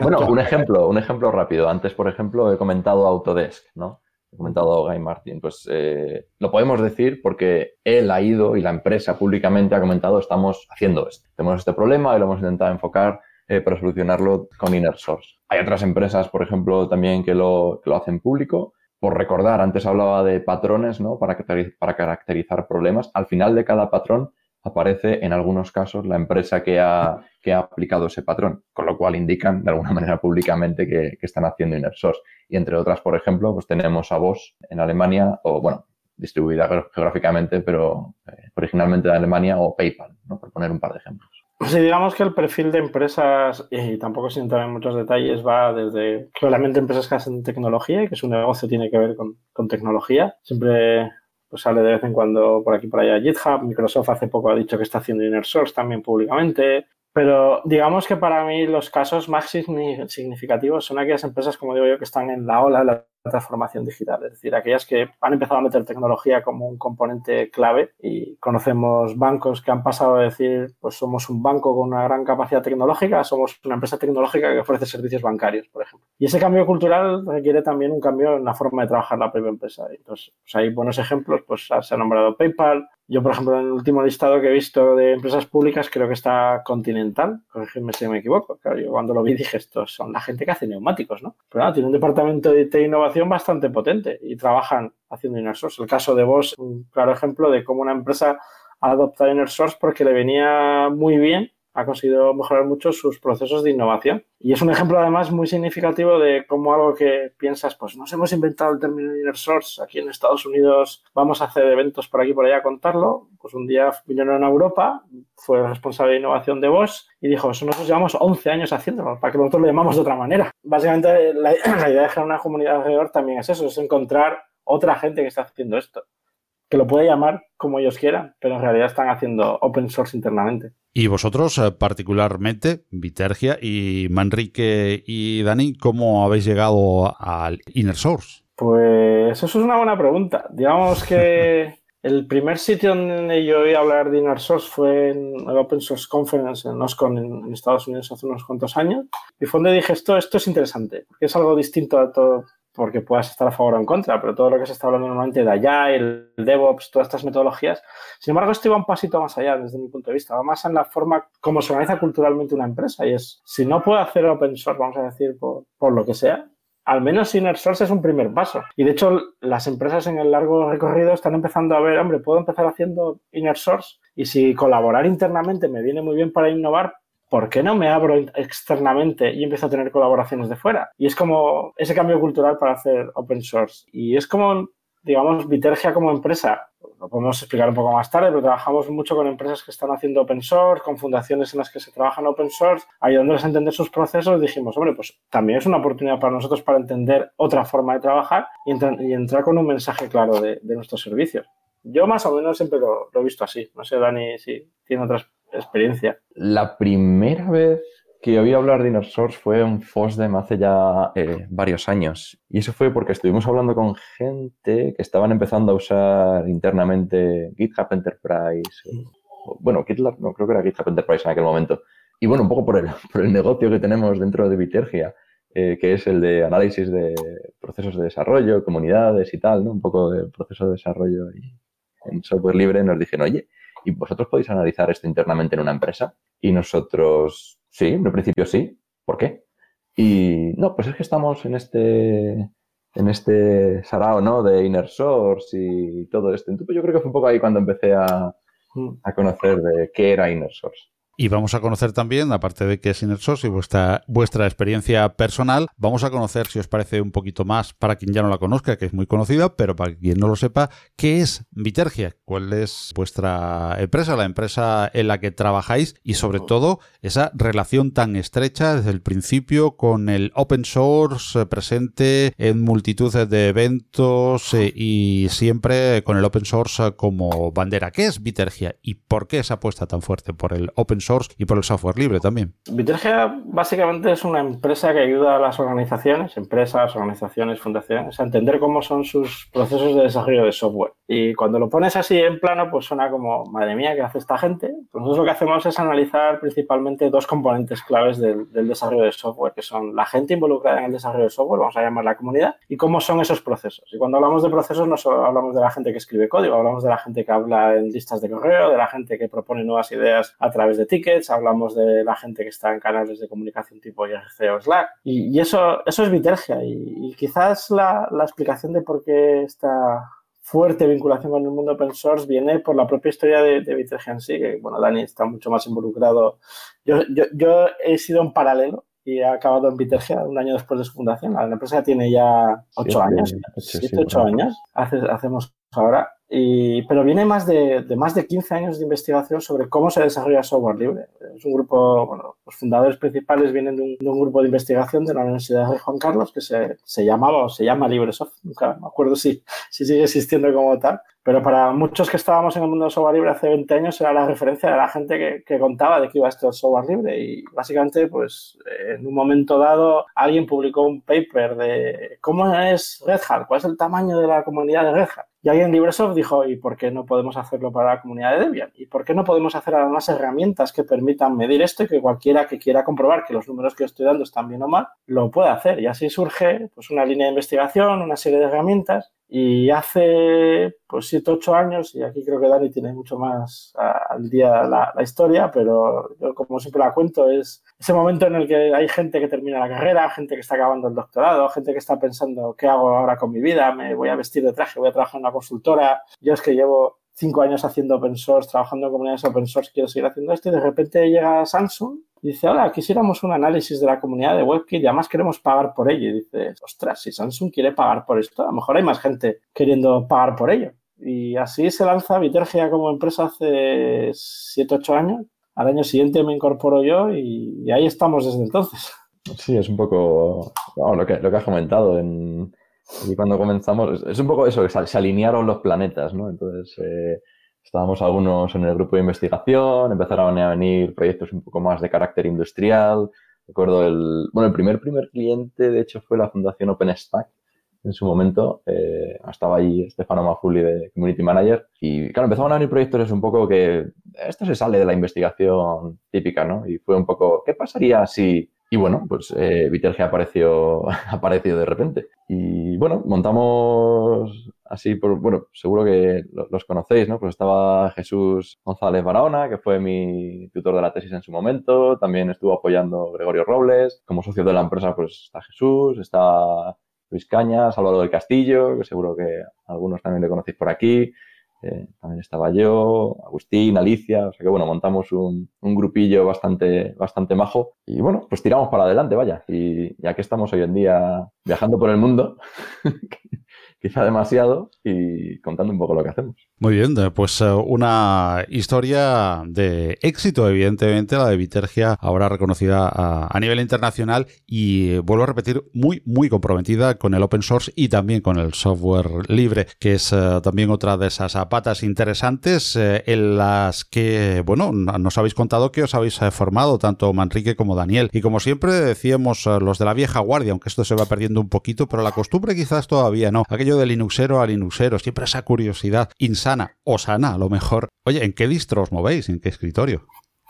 bueno, un ejemplo, un ejemplo rápido. Antes, por ejemplo, he comentado Autodesk, ¿no? Comentado Guy Martin, pues eh, lo podemos decir porque él ha ido y la empresa públicamente ha comentado estamos haciendo esto. Tenemos este problema y lo hemos intentado enfocar eh, para solucionarlo con Inner Source. Hay otras empresas, por ejemplo, también que lo, lo hacen público. Por recordar, antes hablaba de patrones, ¿no? Para, para caracterizar problemas. Al final de cada patrón aparece en algunos casos la empresa que ha, que ha aplicado ese patrón, con lo cual indican de alguna manera públicamente que, están haciendo inner source. Y entre otras, por ejemplo, pues tenemos a Bosch en Alemania, o bueno, distribuida geográficamente, pero eh, originalmente de Alemania, o PayPal, ¿no? por poner un par de ejemplos. Sí, digamos que el perfil de empresas, y tampoco sin entrar en muchos detalles, va desde claramente empresas que hacen tecnología y que su negocio tiene que ver con, con tecnología. Siempre pues sale de vez en cuando por aquí por allá GitHub. Microsoft hace poco ha dicho que está haciendo inner source también públicamente. Pero digamos que para mí los casos más significativos son aquellas empresas, como digo yo, que están en la ola la transformación digital, es decir, aquellas que han empezado a meter tecnología como un componente clave y conocemos bancos que han pasado a decir, pues somos un banco con una gran capacidad tecnológica, somos una empresa tecnológica que ofrece servicios bancarios, por ejemplo. Y ese cambio cultural requiere también un cambio en la forma de trabajar la propia empresa. Entonces, pues hay buenos ejemplos, pues se ha nombrado PayPal, yo, por ejemplo, en el último listado que he visto de empresas públicas, creo que está Continental. Corregidme si me equivoco. Claro, yo cuando lo vi dije, estos son la gente que hace neumáticos, ¿no? Pero nada, tiene un departamento de, innovación bastante potente y trabajan haciendo inner source. El caso de Bosch, un claro ejemplo de cómo una empresa ha adoptado inner source porque le venía muy bien ha conseguido mejorar mucho sus procesos de innovación. Y es un ejemplo además muy significativo de cómo algo que piensas, pues nos hemos inventado el término inner source, aquí en Estados Unidos vamos a hacer eventos por aquí por allá contarlo. Pues un día vinieron a Europa, fue responsable de innovación de Bosch y dijo, eso nosotros llevamos 11 años haciéndolo, para que nosotros lo llamamos de otra manera. Básicamente la, la idea de generar una comunidad alrededor también es eso, es encontrar otra gente que está haciendo esto que lo puede llamar como ellos quieran, pero en realidad están haciendo open source internamente. Y vosotros, eh, particularmente, Vitergia y Manrique y Dani, ¿cómo habéis llegado al Inner Source? Pues eso es una buena pregunta. Digamos que el primer sitio donde yo oí hablar de Inner Source fue en el Open Source Conference en OSCON en Estados Unidos hace unos cuantos años. Y fue donde dije, esto, esto es interesante, porque es algo distinto a todo, porque puedas estar a favor o en contra, pero todo lo que se está hablando normalmente de allá, el DevOps, todas estas metodologías. Sin embargo, esto iba un pasito más allá desde mi punto de vista, va más en la forma como se organiza culturalmente una empresa y es, si no puedo hacer open source, vamos a decir, por, por lo que sea, al menos Inner Source es un primer paso. Y de hecho, las empresas en el largo recorrido están empezando a ver, hombre, puedo empezar haciendo Inner Source y si colaborar internamente me viene muy bien para innovar, ¿por qué no me abro externamente y empiezo a tener colaboraciones de fuera? Y es como ese cambio cultural para hacer open source. Y es como, digamos, Vitergia como empresa. Lo podemos explicar un poco más tarde, pero trabajamos mucho con empresas que están haciendo open source, con fundaciones en las que se trabaja en open source, ayudándoles a entender sus procesos. Dijimos, hombre, pues también es una oportunidad para nosotros para entender otra forma de trabajar y, entrar con un mensaje claro de, nuestros servicios. Yo más o menos siempre lo, lo, he visto así. No sé, Dani, si tiene otras experiencia. La primera vez que oí hablar de Inner Source fue en FOSDEM hace ya eh, varios años. Y eso fue porque estuvimos hablando con gente que estaban empezando a usar internamente GitHub Enterprise. bueno, GitLab, no, creo que era GitHub Enterprise en aquel momento. Y bueno, un poco por el, por el negocio que tenemos dentro de Vitergia, eh, que es el de análisis de procesos de desarrollo, comunidades y tal, ¿no? Un poco de proceso de desarrollo y en software libre nos dijeron, oye, y vosotros podéis analizar esto internamente en una empresa. Y nosotros, sí, en principio sí. ¿Por qué? Y no, pues es que estamos en este, en este sarao, ¿no? De Inner Source y todo esto. Entonces yo creo que fue un poco ahí cuando empecé a, a conocer de qué era Inner Source. Y vamos a conocer también, aparte de qué es InnerSource y vuestra, vuestra experiencia personal, vamos a conocer, si os parece un poquito más, para quien ya no la conozca, que es muy conocida, pero para quien no lo sepa, ¿qué es Vitergia? ¿Cuál es vuestra empresa, la empresa en la que trabajáis? Y sobre todo, esa relación tan estrecha desde el principio con el open source eh, presente en multitud de eventos eh, y siempre con el open source como bandera. ¿Qué es Vitergia y por qué esa apuesta tan fuerte por el open source? Y por el software libre también. Vitergia básicamente es una empresa que ayuda a las organizaciones, empresas, organizaciones, fundaciones, a entender cómo son sus procesos de desarrollo de software. Y cuando lo pones así en plano, pues suena como, madre mía, ¿qué hace esta gente? Pues nosotros lo que hacemos es analizar principalmente dos componentes claves del, desarrollo de software, que son la gente involucrada en el desarrollo de software, vamos a llamar la comunidad, y cómo son esos procesos. Y cuando hablamos de procesos, no solo hablamos de la gente que escribe código, hablamos de la gente que habla en listas de correo, de la gente que propone nuevas ideas a través de TIC, hablamos de la gente que está en canales de comunicación tipo IRC o Slack. Y, eso, eso es Vitergia. Y, quizás la, la, explicación de por qué esta fuerte vinculación con el mundo open source viene por la propia historia de, de Vitergia en sí, que bueno, Dani está mucho más involucrado. Yo, yo, yo he sido en paralelo y he acabado en Vitergia un año después de su fundación. La empresa tiene ya ocho años, siete, ocho años, hace, hacemos ahora. Y, pero viene más de, de, más de 15 años de investigación sobre cómo se desarrolla software libre. Es un grupo, bueno, los fundadores principales vienen de un, de un grupo de investigación de la Universidad de Juan Carlos que se, se llamaba o se llama LibreSoft. Nunca me acuerdo si, si sigue existiendo como tal. Pero para muchos que estábamos en el mundo del software libre hace 20 años era la referencia de la gente que, contaba de que iba esto el software libre y básicamente pues en un momento dado alguien publicó un paper de cómo es Red Hat, cuál es el tamaño de la comunidad de Red Hat. Y alguien en LibreSoft dijo, ¿y por qué no podemos hacerlo para la comunidad de Debian? ¿Y por qué no podemos hacer además herramientas que permitan medir esto y que cualquiera que quiera comprobar que los números que estoy dando están bien o mal, lo pueda hacer? Y así surge pues, una línea de investigación, una serie de herramientas y hace pues 7, 8 años, y aquí creo que Dani tiene mucho más al día la, la, historia, pero yo como siempre la cuento, es ese momento en el que hay gente que termina la carrera, gente que está acabando el doctorado, gente que está pensando qué hago ahora con mi vida, me voy a vestir de traje, voy a trabajar en una consultora. Yo es que llevo cinco años haciendo open source, trabajando en comunidades open source, quiero seguir haciendo esto y de repente llega Samsung dice, hola, quisiéramos un análisis de la comunidad de WebKit y además queremos pagar por ello. Y dice, ostras, si Samsung quiere pagar por esto, a lo mejor hay más gente queriendo pagar por ello. Y así se lanza Vitergia como empresa hace 7, 8 años. Al año siguiente me incorporo yo y, ahí estamos desde entonces. Sí, es un poco lo, que, lo que has comentado. En, y cuando comenzamos, es un poco eso, se alinearon los planetas, ¿no? Entonces, eh, estábamos algunos en el grupo de investigación, empezaron a venir proyectos un poco más de carácter industrial. Recuerdo el, bueno, el primer, primer cliente, de hecho, fue la Fundación OpenStack en su momento. Eh, estaba ahí Stefano Mafuli de Community Manager. Y claro, empezaron a venir proyectos un poco que esto se sale de la investigación típica, ¿no? Y fue un poco, ¿qué pasaría si y bueno, pues eh, Viterge apareció, apareció de repente. Y bueno, montamos así, por, bueno, seguro que los conocéis, ¿no? Pues estaba Jesús González Barahona, que fue mi tutor de la tesis en su momento. También estuvo apoyando Gregorio Robles. Como socio de la empresa, pues está Jesús, está Luis Cañas, Salvador del Castillo, que seguro que algunos también le conocéis por aquí. Eh, también estaba yo, Agustín, Alicia, o sea que bueno, montamos un, un, grupillo bastante, bastante majo y bueno, pues tiramos para adelante, vaya. Y ya que estamos hoy en día viajando por el mundo, quizá demasiado, y contando un poco lo que hacemos. Muy bien, pues eh, una historia de éxito, evidentemente, la de Vitergia, ahora reconocida a, nivel internacional y eh, vuelvo a repetir, muy, muy comprometida con el open source y también con el software libre, que es eh, también otra de esas patas interesantes en las que, bueno, nos habéis contado que os habéis formado, tanto Manrique como Daniel. Y como siempre decíamos los de la vieja guardia, aunque esto se va perdiendo un poquito, pero la costumbre quizás todavía no. Aquello de Linuxero a Linuxero, siempre esa curiosidad insana o sana a lo mejor. Oye, ¿en qué distro os movéis? ¿En qué escritorio?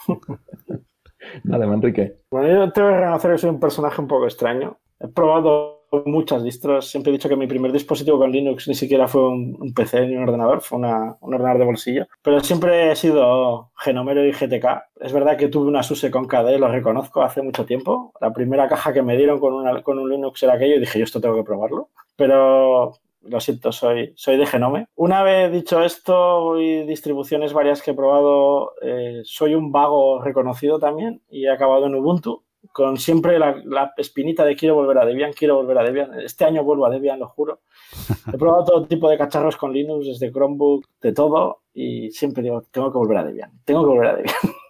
Dale, Manrique. Bueno, yo tengo que reconocer que soy un personaje un poco extraño. He probado muchas distros. Siempre he dicho que mi primer dispositivo con Linux ni siquiera fue un, PC ni un ordenador, fue una, un ordenador de bolsillo. Pero siempre he sido Genomero y GTK. Es verdad que tuve una SUSE con KDE, lo reconozco, hace mucho tiempo. La primera caja que me dieron con, una, con un Linux era aquello y dije, yo esto tengo que probarlo. Pero lo siento, soy, soy de Genome. Una vez dicho esto y distribuciones varias que he probado, eh, soy un vago reconocido también y he acabado en Ubuntu con siempre la, espinita de quiero volver a Debian, quiero volver a Debian. Este año vuelvo a Debian, lo juro. He probado todo tipo de cacharros con Linux, desde Chromebook, de todo, y siempre digo, tengo que volver a Debian, tengo que volver a Debian.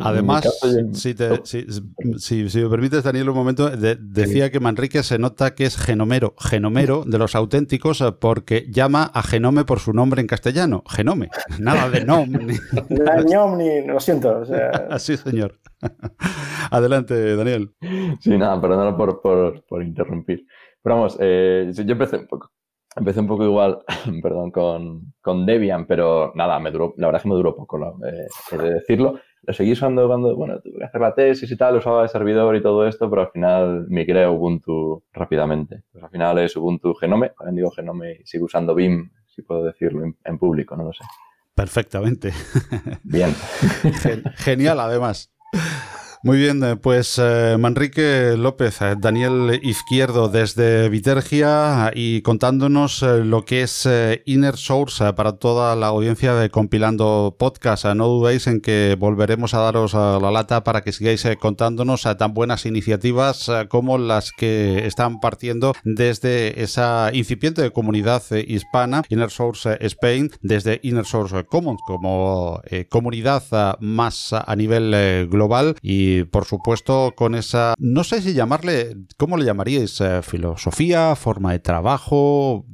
Además, si, me permites, Daniel, un momento, decía que Manrique se nota que es genomero, genomero de los auténticos, eh, porque llama a Genome por su nombre en castellano, Genome, nada de nombre. lo siento. Así, señor. Adelante, Daniel. Sí, nada, perdón por, por, por interrumpir. Pero vamos, eh, yo empecé un poco Empecé un poco igual, perdón, con, con, Debian, pero nada, me duró, la verdad es que me duró poco, eh, he de decirlo. Lo seguí usando cuando, bueno, tuve que hacer la tesis y tal, usaba de servidor y todo esto, pero al final migré a Ubuntu rápidamente. Pues al final es Ubuntu Genome, también digo Genome y sigo usando Vim, si puedo decirlo en, público, no lo sé. Perfectamente. Bien. Genial, además. Muy bien, eh, pues eh, Manrique López, eh, Daniel Izquierdo desde Vitergia y contándonos lo que es Inner Source para toda la audiencia de Compilando Podcast. No dudéis en que volveremos a daros la lata para que sigáis contándonos tan buenas iniciativas como las que están partiendo desde esa incipiente comunidad hispana, Inner Source Spain, desde Inner Source Commons como comunidad más a nivel global y por supuesto con esa, no sé si llamarle, ¿cómo le llamaríais? Eh, filosofía, forma de trabajo,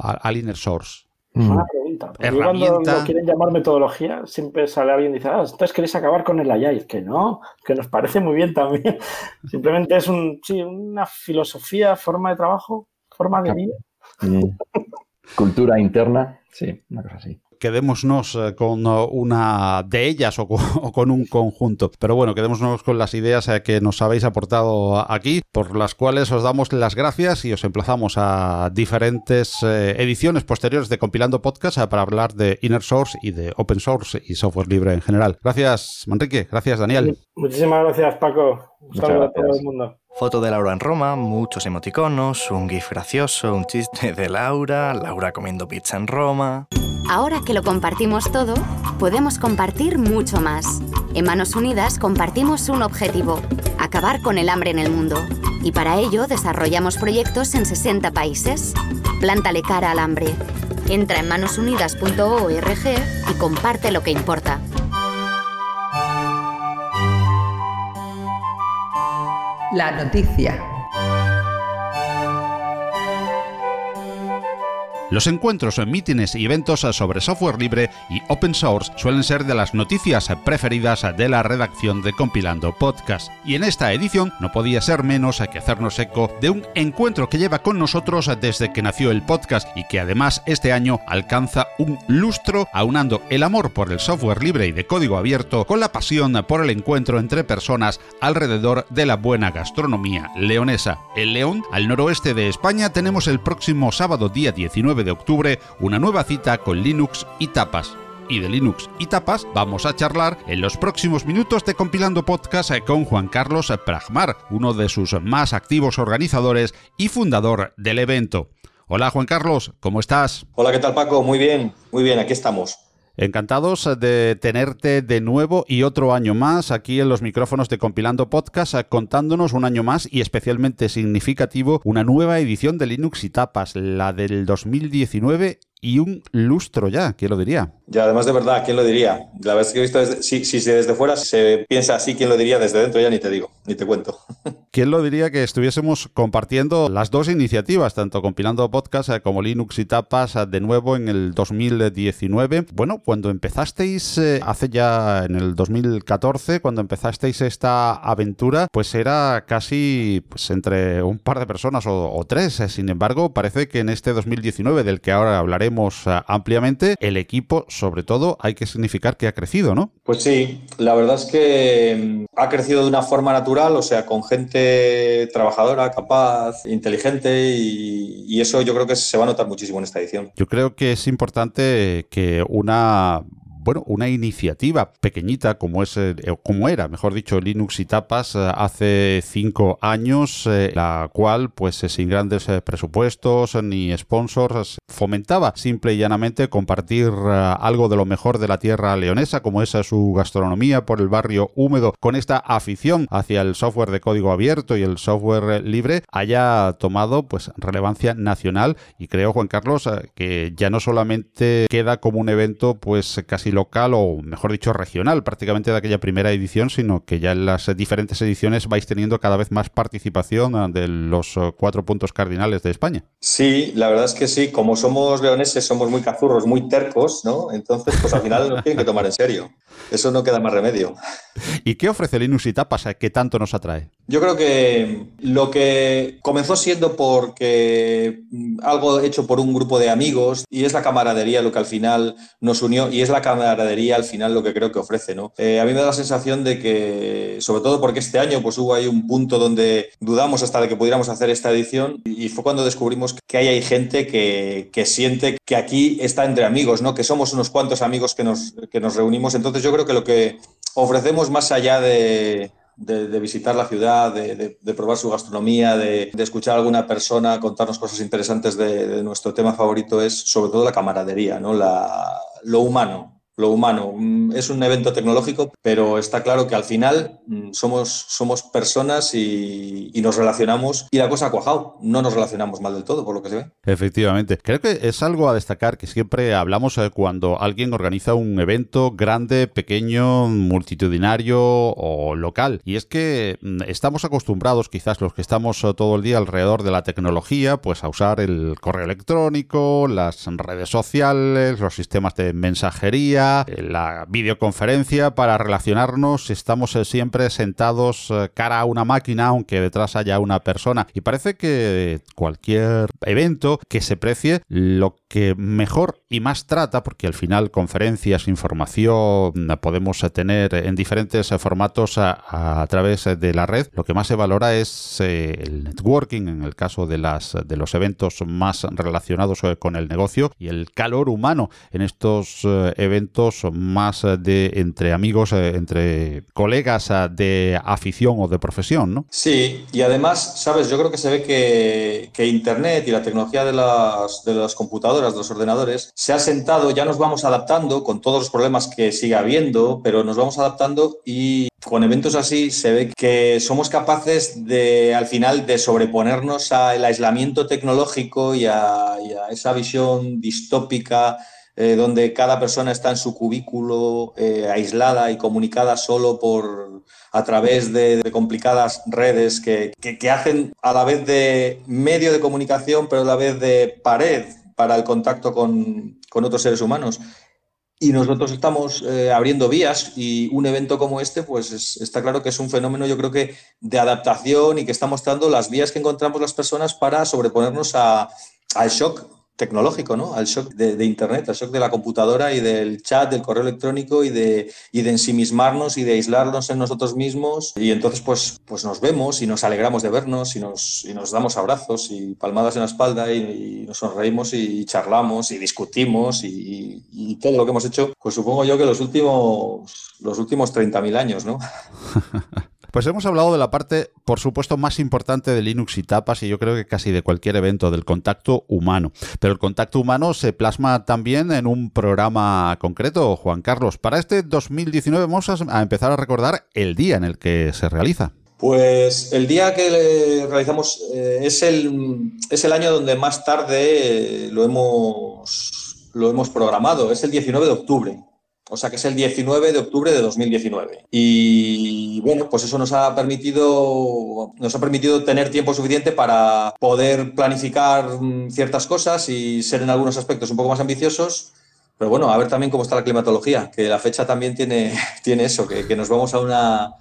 al inner source. Buena pregunta. cuando quieren llamar metodología, siempre sale alguien y dice, ah, entonces queréis acabar con el Agile. Que no, que nos parece muy bien también. Simplemente es un, sí, una filosofía, forma de trabajo, forma de vida. Mm. Cultura interna, sí, una cosa así quedémonos eh, con eh, una de ellas o con, un conjunto. Pero bueno, quedémonos con las ideas eh, que nos habéis aportado aquí, por las cuales os damos las gracias y os emplazamos a diferentes ediciones posteriores de Compilando Podcast para hablar de Inner Source y de Open Source y software libre en general. Gracias, Manrique. Gracias, Daniel. Muchísimas gracias, Paco. Un saludo a todo el mundo. Foto de Laura en Roma, muchos emoticonos, un gif gracioso, un chiste de Laura, Laura comiendo pizza en Roma. Ahora que lo compartimos todo, podemos compartir mucho más. En Manos Unidas compartimos un objetivo, acabar con el hambre en el mundo. Y para ello desarrollamos proyectos en 60 países. Plántale cara al hambre. Entra en manosunidas.org y comparte lo que importa. La noticia. Los encuentros, mítines y eventos sobre software libre y open source suelen ser de las noticias preferidas de la redacción de Compilando Podcast. Y en esta edición no podía ser menos que hacernos eco de un encuentro que lleva con nosotros desde que nació el podcast y que además este año alcanza un lustro aunando el amor por el software libre y de código abierto con la pasión por el encuentro entre personas alrededor de la buena gastronomía leonesa. En León, al noroeste de España, tenemos el próximo sábado día 19 de octubre una nueva cita con Linux y tapas. Y de Linux y tapas vamos a charlar en los próximos minutos de Compilando Podcast con Juan Carlos Pragmar, uno de sus más activos organizadores y fundador del evento. Hola Juan Carlos, ¿cómo estás? Hola, ¿qué tal Paco? Muy bien, muy bien, aquí estamos. Encantados de tenerte de nuevo y otro año más aquí en los micrófonos de Compilando Podcast, contándonos un año más y especialmente significativo una nueva edición de Linux y Tapas, la del 2019 y un lustro ya, ¿quién lo diría? Ya, además de verdad, ¿quién lo diría? La verdad es que he visto, desde, si, si, desde fuera se piensa así, ¿quién lo diría? Desde dentro ya ni te digo, ni te cuento. ¿Quién lo diría que estuviésemos compartiendo las dos iniciativas, tanto compilando podcast eh, como Linux y Tapas, eh, de nuevo en el 2019? Bueno, cuando empezasteis, eh, hace ya en el 2014, cuando empezasteis esta aventura, pues era casi pues, entre un par de personas o, o tres. Sin embargo, parece que en este 2019, del que ahora hablaremos, eh, ampliamente, el equipo, sobre todo, hay que significar que ha crecido, ¿no? Pues sí, la verdad es que mm, ha crecido de una forma natural, o sea, con gente trabajadora, capaz, inteligente y, y eso yo creo que se va a notar muchísimo en esta edición. Yo creo que es importante que una bueno, una iniciativa pequeñita como es, eh, como era, mejor dicho, Linux y Tapas eh, hace cinco años, eh, la cual, pues sin grandes presupuestos ni sponsors, fomentaba simple y llanamente compartir algo de lo mejor de la tierra leonesa, como es su gastronomía por el barrio húmedo, con esta afición hacia el software de código abierto y el software libre, haya tomado pues relevancia nacional. Y creo, Juan Carlos, que ya no solamente queda como un evento pues casi local o mejor dicho regional prácticamente de aquella primera edición, sino que ya en las diferentes ediciones vais teniendo cada vez más participación ah, de los eh, cuatro puntos cardinales de España. Sí, la verdad es que sí, como somos leoneses, somos muy cazurros, muy tercos, ¿no? Entonces, pues al final nos tienen que tomar en serio. Eso no queda más remedio. ¿Y qué ofrece Linux y Tapas que tanto nos atrae? Yo creo que lo que comenzó siendo porque mm, algo hecho por un grupo de amigos y es la camaradería lo que al final nos unió y es la camaradería al final lo que creo que ofrece, ¿no? Eh, a mí me da la sensación de que, sobre todo porque este año pues hubo ahí un punto donde dudamos hasta de que pudiéramos hacer esta edición y fue cuando descubrimos que hay, hay gente que, que siente que aquí está entre amigos, ¿no? Que somos unos cuantos amigos que nos, que nos reunimos. Entonces yo creo que lo que ofrecemos más allá de, de, visitar la ciudad, de, probar su gastronomía, de, escuchar a alguna persona contarnos cosas interesantes de, nuestro tema favorito es sobre todo la camaradería, ¿no? La, lo humano. Lo humano. Mm, es un evento tecnológico, pero está claro que al final mm, somos, somos personas y, nos relacionamos y la cosa ha cuajado. No nos relacionamos mal del todo, por lo que se ve. Efectivamente. Creo que es algo a destacar que siempre hablamos eh, cuando alguien organiza un evento grande, pequeño, multitudinario o local. Y es que mm, estamos acostumbrados, quizás los que estamos eh, todo el día alrededor de la tecnología, pues a usar el correo electrónico, las redes sociales, los sistemas de mensajería, la videoconferencia para relacionarnos. Estamos eh, siempre sentados eh, cara a una máquina, aunque detrás haya una persona. Y parece que cualquier evento que se precie, lo que mejor y más trata, porque al final conferencias, información podemos tener en diferentes formatos a, través de la red, lo que más se valora es eh, el networking en el caso de, las, de los eventos más relacionados con el negocio y el calor humano en estos eventos más eh, de entre amigos, eh, entre colegas eh, de afición o de profesión, ¿no? Sí, y además, sabes, yo creo que se ve que, Internet y la tecnología de las, computadoras, de los ordenadores, se ha sentado, ya nos vamos adaptando con todos los problemas que sigue habiendo, pero nos vamos adaptando y con eventos así se ve que somos capaces de, al final, de sobreponernos al aislamiento tecnológico y a esa visión distópica eh, donde cada persona está en su cubículo, eh, aislada y comunicada solo por, a través de, complicadas redes que, que, hacen a la vez de medio de comunicación, pero a la vez de pared para el contacto con, con otros seres humanos. Y nosotros estamos eh, abriendo vías y un evento como este, pues está claro que es un fenómeno, yo creo que de adaptación y que está mostrando las vías que encontramos las personas para sobreponernos a, al shock tecnológico, ¿no? Al shock de, Internet, al shock de la computadora y del chat, del correo electrónico y de, ensimismarnos y de aislarnos en nosotros mismos. Y entonces, pues, pues nos vemos y nos alegramos de vernos y nos, y nos damos abrazos y palmadas en la espalda y, nos sonreímos y charlamos y discutimos y, y, todo lo que hemos hecho, pues supongo yo que los últimos, los últimos 30.000 años, ¿no? Pues hemos hablado de la parte, por supuesto, más importante de Linux y tapas y yo creo que casi de cualquier evento, del contacto humano. Pero el contacto humano se plasma también en un programa concreto, Juan Carlos. Para este 2019 vamos a empezar a recordar el día en el que se realiza. Pues el día que realizamos eh, es, el, es el año donde más tarde lo, hemos, lo hemos programado, es el 19 de octubre o sea que es el 19 de octubre de 2019. Y bueno, pues eso nos ha permitido, nos ha permitido tener tiempo suficiente para poder planificar mm, ciertas cosas y ser en algunos aspectos un poco más ambiciosos. Pero bueno, a ver también cómo está la climatología, que la fecha también tiene, tiene eso, que, nos vamos a una,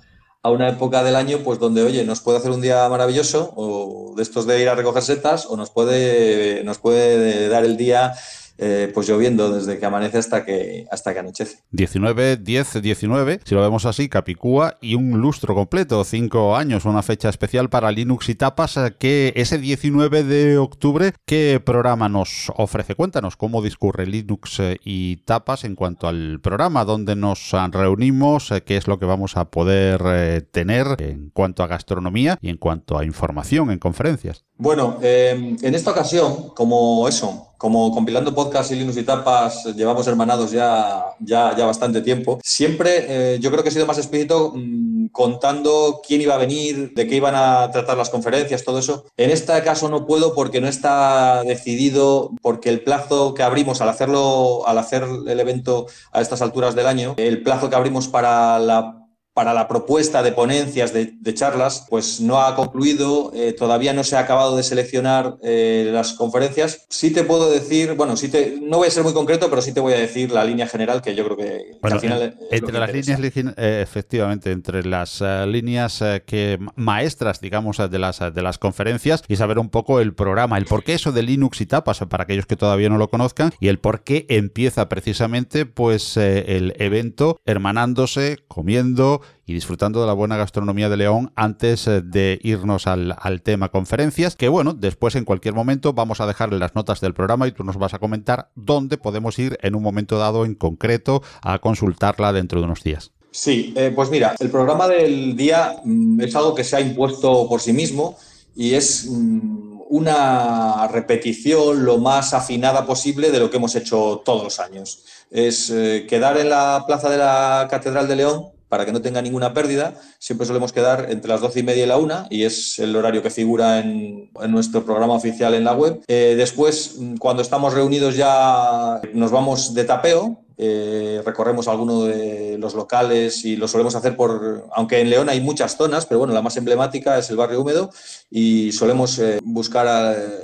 a una época del año pues donde, oye, nos puede hacer un día maravilloso o de estos de ir a recoger setas o nos puede, nos puede dar el día eh, pues lloviendo desde que amanece hasta que, hasta que anochece. 19, 10, 19, si lo vemos así, Capicúa y un lustro completo, cinco años, una fecha especial para Linux y Tapas, eh, que ese 19 de octubre, ¿qué programa nos ofrece? Cuéntanos cómo discurre Linux eh, y Tapas en cuanto al programa, dónde nos reunimos, qué es lo que vamos a poder tener en cuanto a gastronomía y en cuanto a información en conferencias. Bueno, en esta ocasión, como eso, como compilando podcast y Linux y tapas llevamos hermanados ya, ya, ya bastante tiempo, siempre eh, yo creo que he sido más explícito mm, contando quién iba a venir, de qué iban a tratar las conferencias, todo eso. En este caso no puedo porque no está decidido, porque el plazo que abrimos al hacerlo, al hacer el evento a estas alturas del año, el plazo que abrimos para la para la propuesta de ponencias, de, charlas, pues no ha concluido, eh, todavía no se ha acabado de seleccionar eh, las conferencias. Sí te puedo decir, bueno, sí te, no voy a ser muy concreto, pero sí te voy a decir la línea general que yo creo que, al final... entre las líneas, eh, efectivamente, entre las líneas que maestras, digamos, de las, de las conferencias y saber un poco el programa, el por qué eso de Linux y tapas, para aquellos que todavía no lo conozcan, y el por qué empieza precisamente pues el evento hermanándose, comiendo, y disfrutando de la buena gastronomía de León antes eh, de irnos al, tema conferencias, que bueno, después en cualquier momento vamos a dejarle las notas del programa y tú nos vas a comentar dónde podemos ir en un momento dado en concreto a consultarla dentro de unos días. Sí, eh, pues mira, el programa del día mm, es algo que se ha impuesto por sí mismo y es mm, una repetición lo más afinada posible de lo que hemos hecho todos los años. Es eh, quedar en la plaza de la Catedral de León para que no tenga ninguna pérdida. Siempre solemos quedar entre las doce y media y la una, y es el horario que figura en, nuestro programa oficial en la web. Eh, después, mm, cuando estamos reunidos ya nos vamos de tapeo, eh, recorremos alguno de los locales y lo solemos hacer por, aunque en León hay muchas zonas, pero bueno, la más emblemática es el barrio húmedo y solemos eh, buscar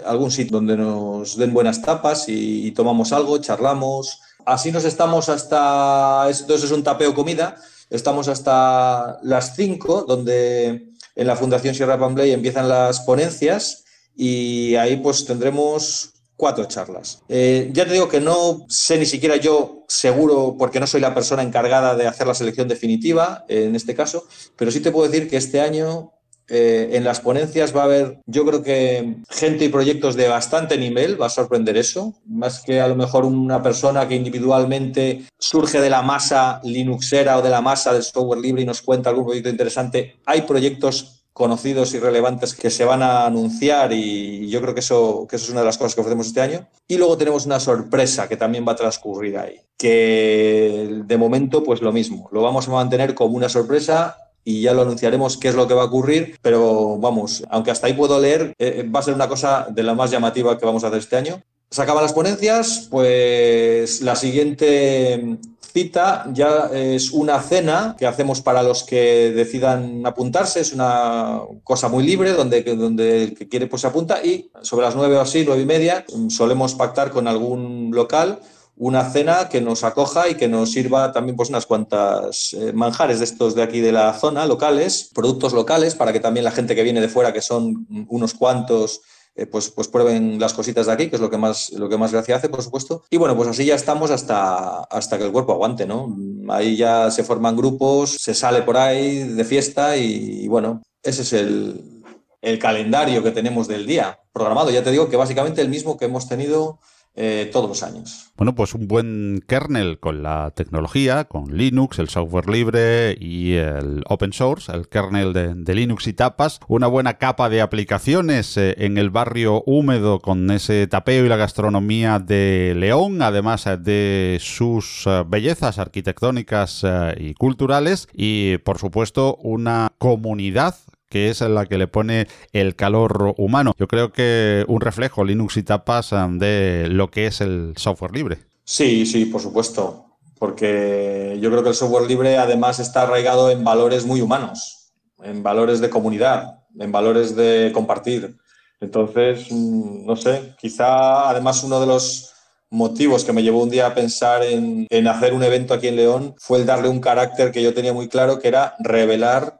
algún sitio donde nos den buenas tapas y, y, tomamos algo, charlamos. Así nos estamos hasta, entonces es un tapeo comida Estamos hasta las 5, donde en la Fundación Sierra Pambley empiezan las ponencias y ahí pues tendremos cuatro charlas. Eh, ya te digo que no sé ni siquiera yo seguro, porque no soy la persona encargada de hacer la selección definitiva en este caso, pero sí te puedo decir que este año eh, en las ponencias va a haber, yo creo que gente y proyectos de bastante nivel, va a sorprender eso, más que a lo mejor una persona que individualmente surge de la masa Linuxera o de la masa del software libre y nos cuenta algún proyecto interesante. Hay proyectos conocidos y relevantes que se van a anunciar y yo creo que eso, que eso es una de las cosas que ofrecemos este año. Y luego tenemos una sorpresa que también va a transcurrir ahí, que de momento pues lo mismo, lo vamos a mantener como una sorpresa y ya lo anunciaremos qué es lo que va a ocurrir, pero vamos, aunque hasta ahí puedo leer, eh, va a ser una cosa de la más llamativa que vamos a hacer este año. Se acaban las ponencias, pues la siguiente cita ya es una cena que hacemos para los que decidan apuntarse, es una cosa muy libre donde, donde el que quiere pues se apunta y sobre las nueve o así, nueve y media, solemos pactar con algún local una cena que nos acoja y que nos sirva también pues unas cuantas eh, manjares de estos de aquí de la zona, locales, productos locales, para que también la gente que viene de fuera, que son unos cuantos, eh, pues, pues prueben las cositas de aquí, que es lo que más, lo que más gracia hace, por supuesto. Y bueno, pues así ya estamos hasta, hasta que el cuerpo aguante, ¿no? Ahí ya se forman grupos, se sale por ahí de fiesta y, y bueno, ese es el, el calendario que tenemos del día programado. Ya te digo que básicamente el mismo que hemos tenido eh, todos los años. Bueno, pues un buen kernel con la tecnología, con Linux, el software libre y el open source, el kernel de, Linux y tapas, una buena capa de aplicaciones eh, en el barrio húmedo con ese tapeo y la gastronomía de León, además eh, de sus bellezas arquitectónicas y culturales y por supuesto una comunidad que es la que le pone el calor humano. Yo creo que un reflejo Linux y tapas um, de lo que es el software libre. Sí, sí, por supuesto, porque yo creo que el software libre además está arraigado en valores muy humanos, en valores de comunidad, en valores de compartir. Entonces, mm, no sé, quizá además uno de los motivos que me llevó un día a pensar en, en hacer un evento aquí en León fue el darle un carácter que yo tenía muy claro, que era revelar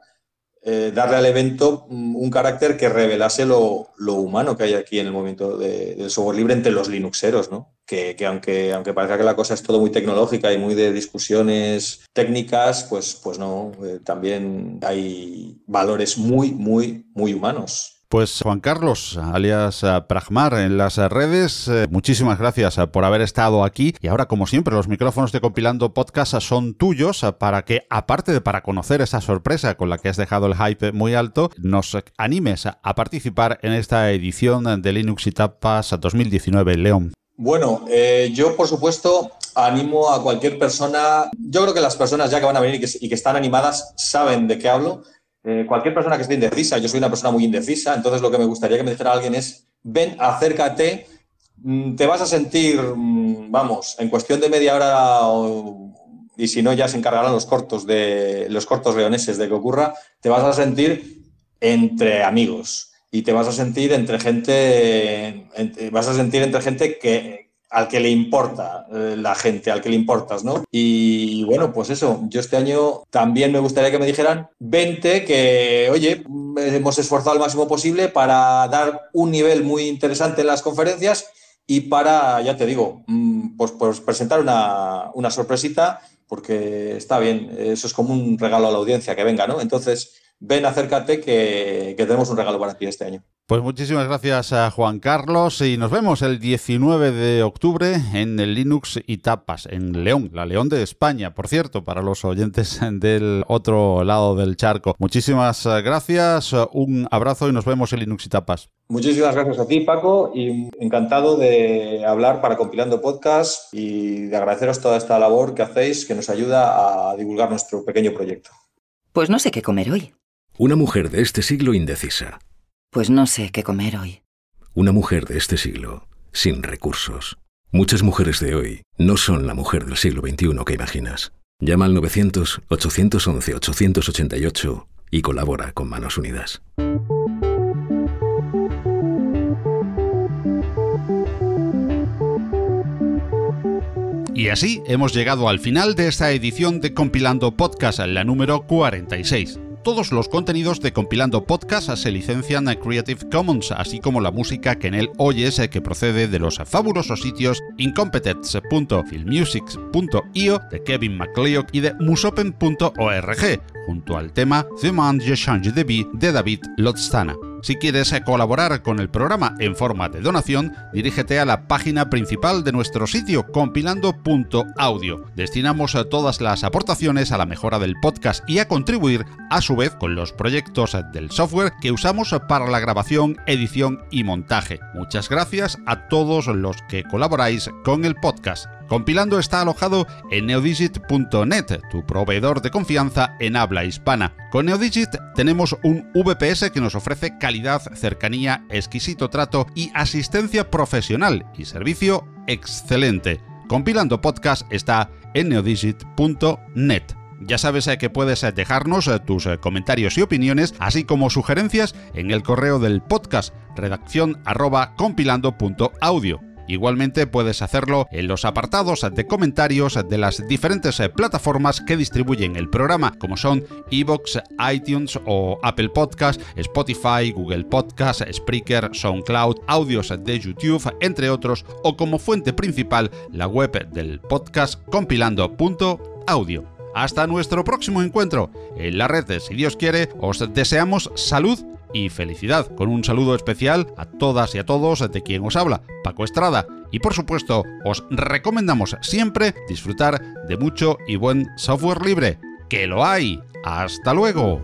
eh, darle al evento mm, un carácter que revelase lo, humano que hay aquí en el momento del software libre entre los Linuxeros, ¿no? Que, aunque, aunque parezca que la cosa es todo muy tecnológica y muy de discusiones técnicas, pues, pues no, eh, también hay valores muy, muy, muy humanos. Pues Juan Carlos, alias eh, Pragmar en las redes, eh, muchísimas gracias eh, por haber estado aquí. Y ahora como siempre los micrófonos de Compilando Podcast son tuyos para que aparte de para conocer esa sorpresa con la que has dejado el hype muy alto, nos animes a participar en esta edición de Linux y Tapas 2019 León. Bueno, yo por supuesto animo a cualquier persona, yo creo que las personas ya que van a venir y que están animadas saben de qué hablo, eh, cualquier persona que esté indecisa, yo soy una persona muy indecisa, entonces lo que me gustaría que me dijera alguien es, ven, acércate, mm, te vas a sentir, mm, vamos, en cuestión de media hora y si no ya se encargarán los cortos de los cortos leoneses de que ocurra, te vas a sentir entre amigos y te vas a sentir entre gente, vas a sentir entre gente que, al que le importa eh, la gente, al que le importas, ¿no? Y bueno, pues eso, yo este año también me gustaría que me dijeran 20 que, oye, hemos esforzado al máximo posible para dar un nivel muy interesante en las conferencias y para, ya te digo, mm, pues, pues presentar una, una sorpresita, porque está bien, eso es como un regalo a la audiencia, que venga, ¿no? Entonces, ven, acércate, que, que tenemos un regalo para ti este año. Pues muchísimas gracias a Juan Carlos y nos vemos el 19 de octubre en el Linux y Tapas, en León, la León de España, por cierto, para los oyentes del otro lado del charco. Muchísimas gracias, un abrazo y nos vemos en Linux y Tapas. Muchísimas gracias a ti, Paco, y encantado de hablar para Compilando Podcast y de agradeceros toda esta labor que hacéis que nos ayuda a divulgar nuestro pequeño proyecto. Pues no sé qué comer hoy. Una mujer de este siglo indecisa pues no sé qué comer hoy. Una mujer de este siglo, sin recursos. Muchas mujeres de hoy no son la mujer del siglo XXI que imaginas. Llama al 900-811-888 y colabora con Manos Unidas. Y así hemos llegado al final de esta edición de Compilando Podcast, la número 46 todos los contenidos de Compilando Podcast se licencian a Creative Commons, así como la música que en él oyes eh, que procede de los fabulosos sitios incompetence.filmmusics.io de Kevin MacLeod y de musopen.org, junto al tema The Man Je Change de Vie de David Lodstana. Si quieres colaborar con el programa en forma de donación, dirígete a la página principal de nuestro sitio compilando.audio. Destinamos todas las aportaciones a la mejora del podcast y a contribuir a su vez con los proyectos del software que usamos para la grabación, edición y montaje. Muchas gracias a todos los que colaboráis con el podcast. Compilando está alojado en neodigit.net, tu proveedor de confianza en habla hispana. Con Neodigit tenemos un VPS que nos ofrece calidad, cercanía, exquisito trato y asistencia profesional y servicio excelente. Compilando Podcast está en neodigit.net. Ya sabes eh, que puedes eh, dejarnos eh, tus comentarios y opiniones, así como sugerencias en el correo del podcast redacción compilando.audio. Igualmente puedes hacerlo en los apartados de comentarios de las diferentes plataformas que distribuyen el programa, como son Evox, iTunes o Apple Podcast, Spotify, Google Podcast, Spreaker, SoundCloud, audios de YouTube, entre otros, o como fuente principal la web del podcast compilando.audio. Hasta nuestro próximo encuentro en la red, si Dios quiere, os deseamos salud y felicidad, con un saludo especial a todas y a todos de quien os habla, Paco Estrada. Y por supuesto, os recomendamos siempre disfrutar de mucho y buen software libre. ¡Que lo hay! ¡Hasta luego!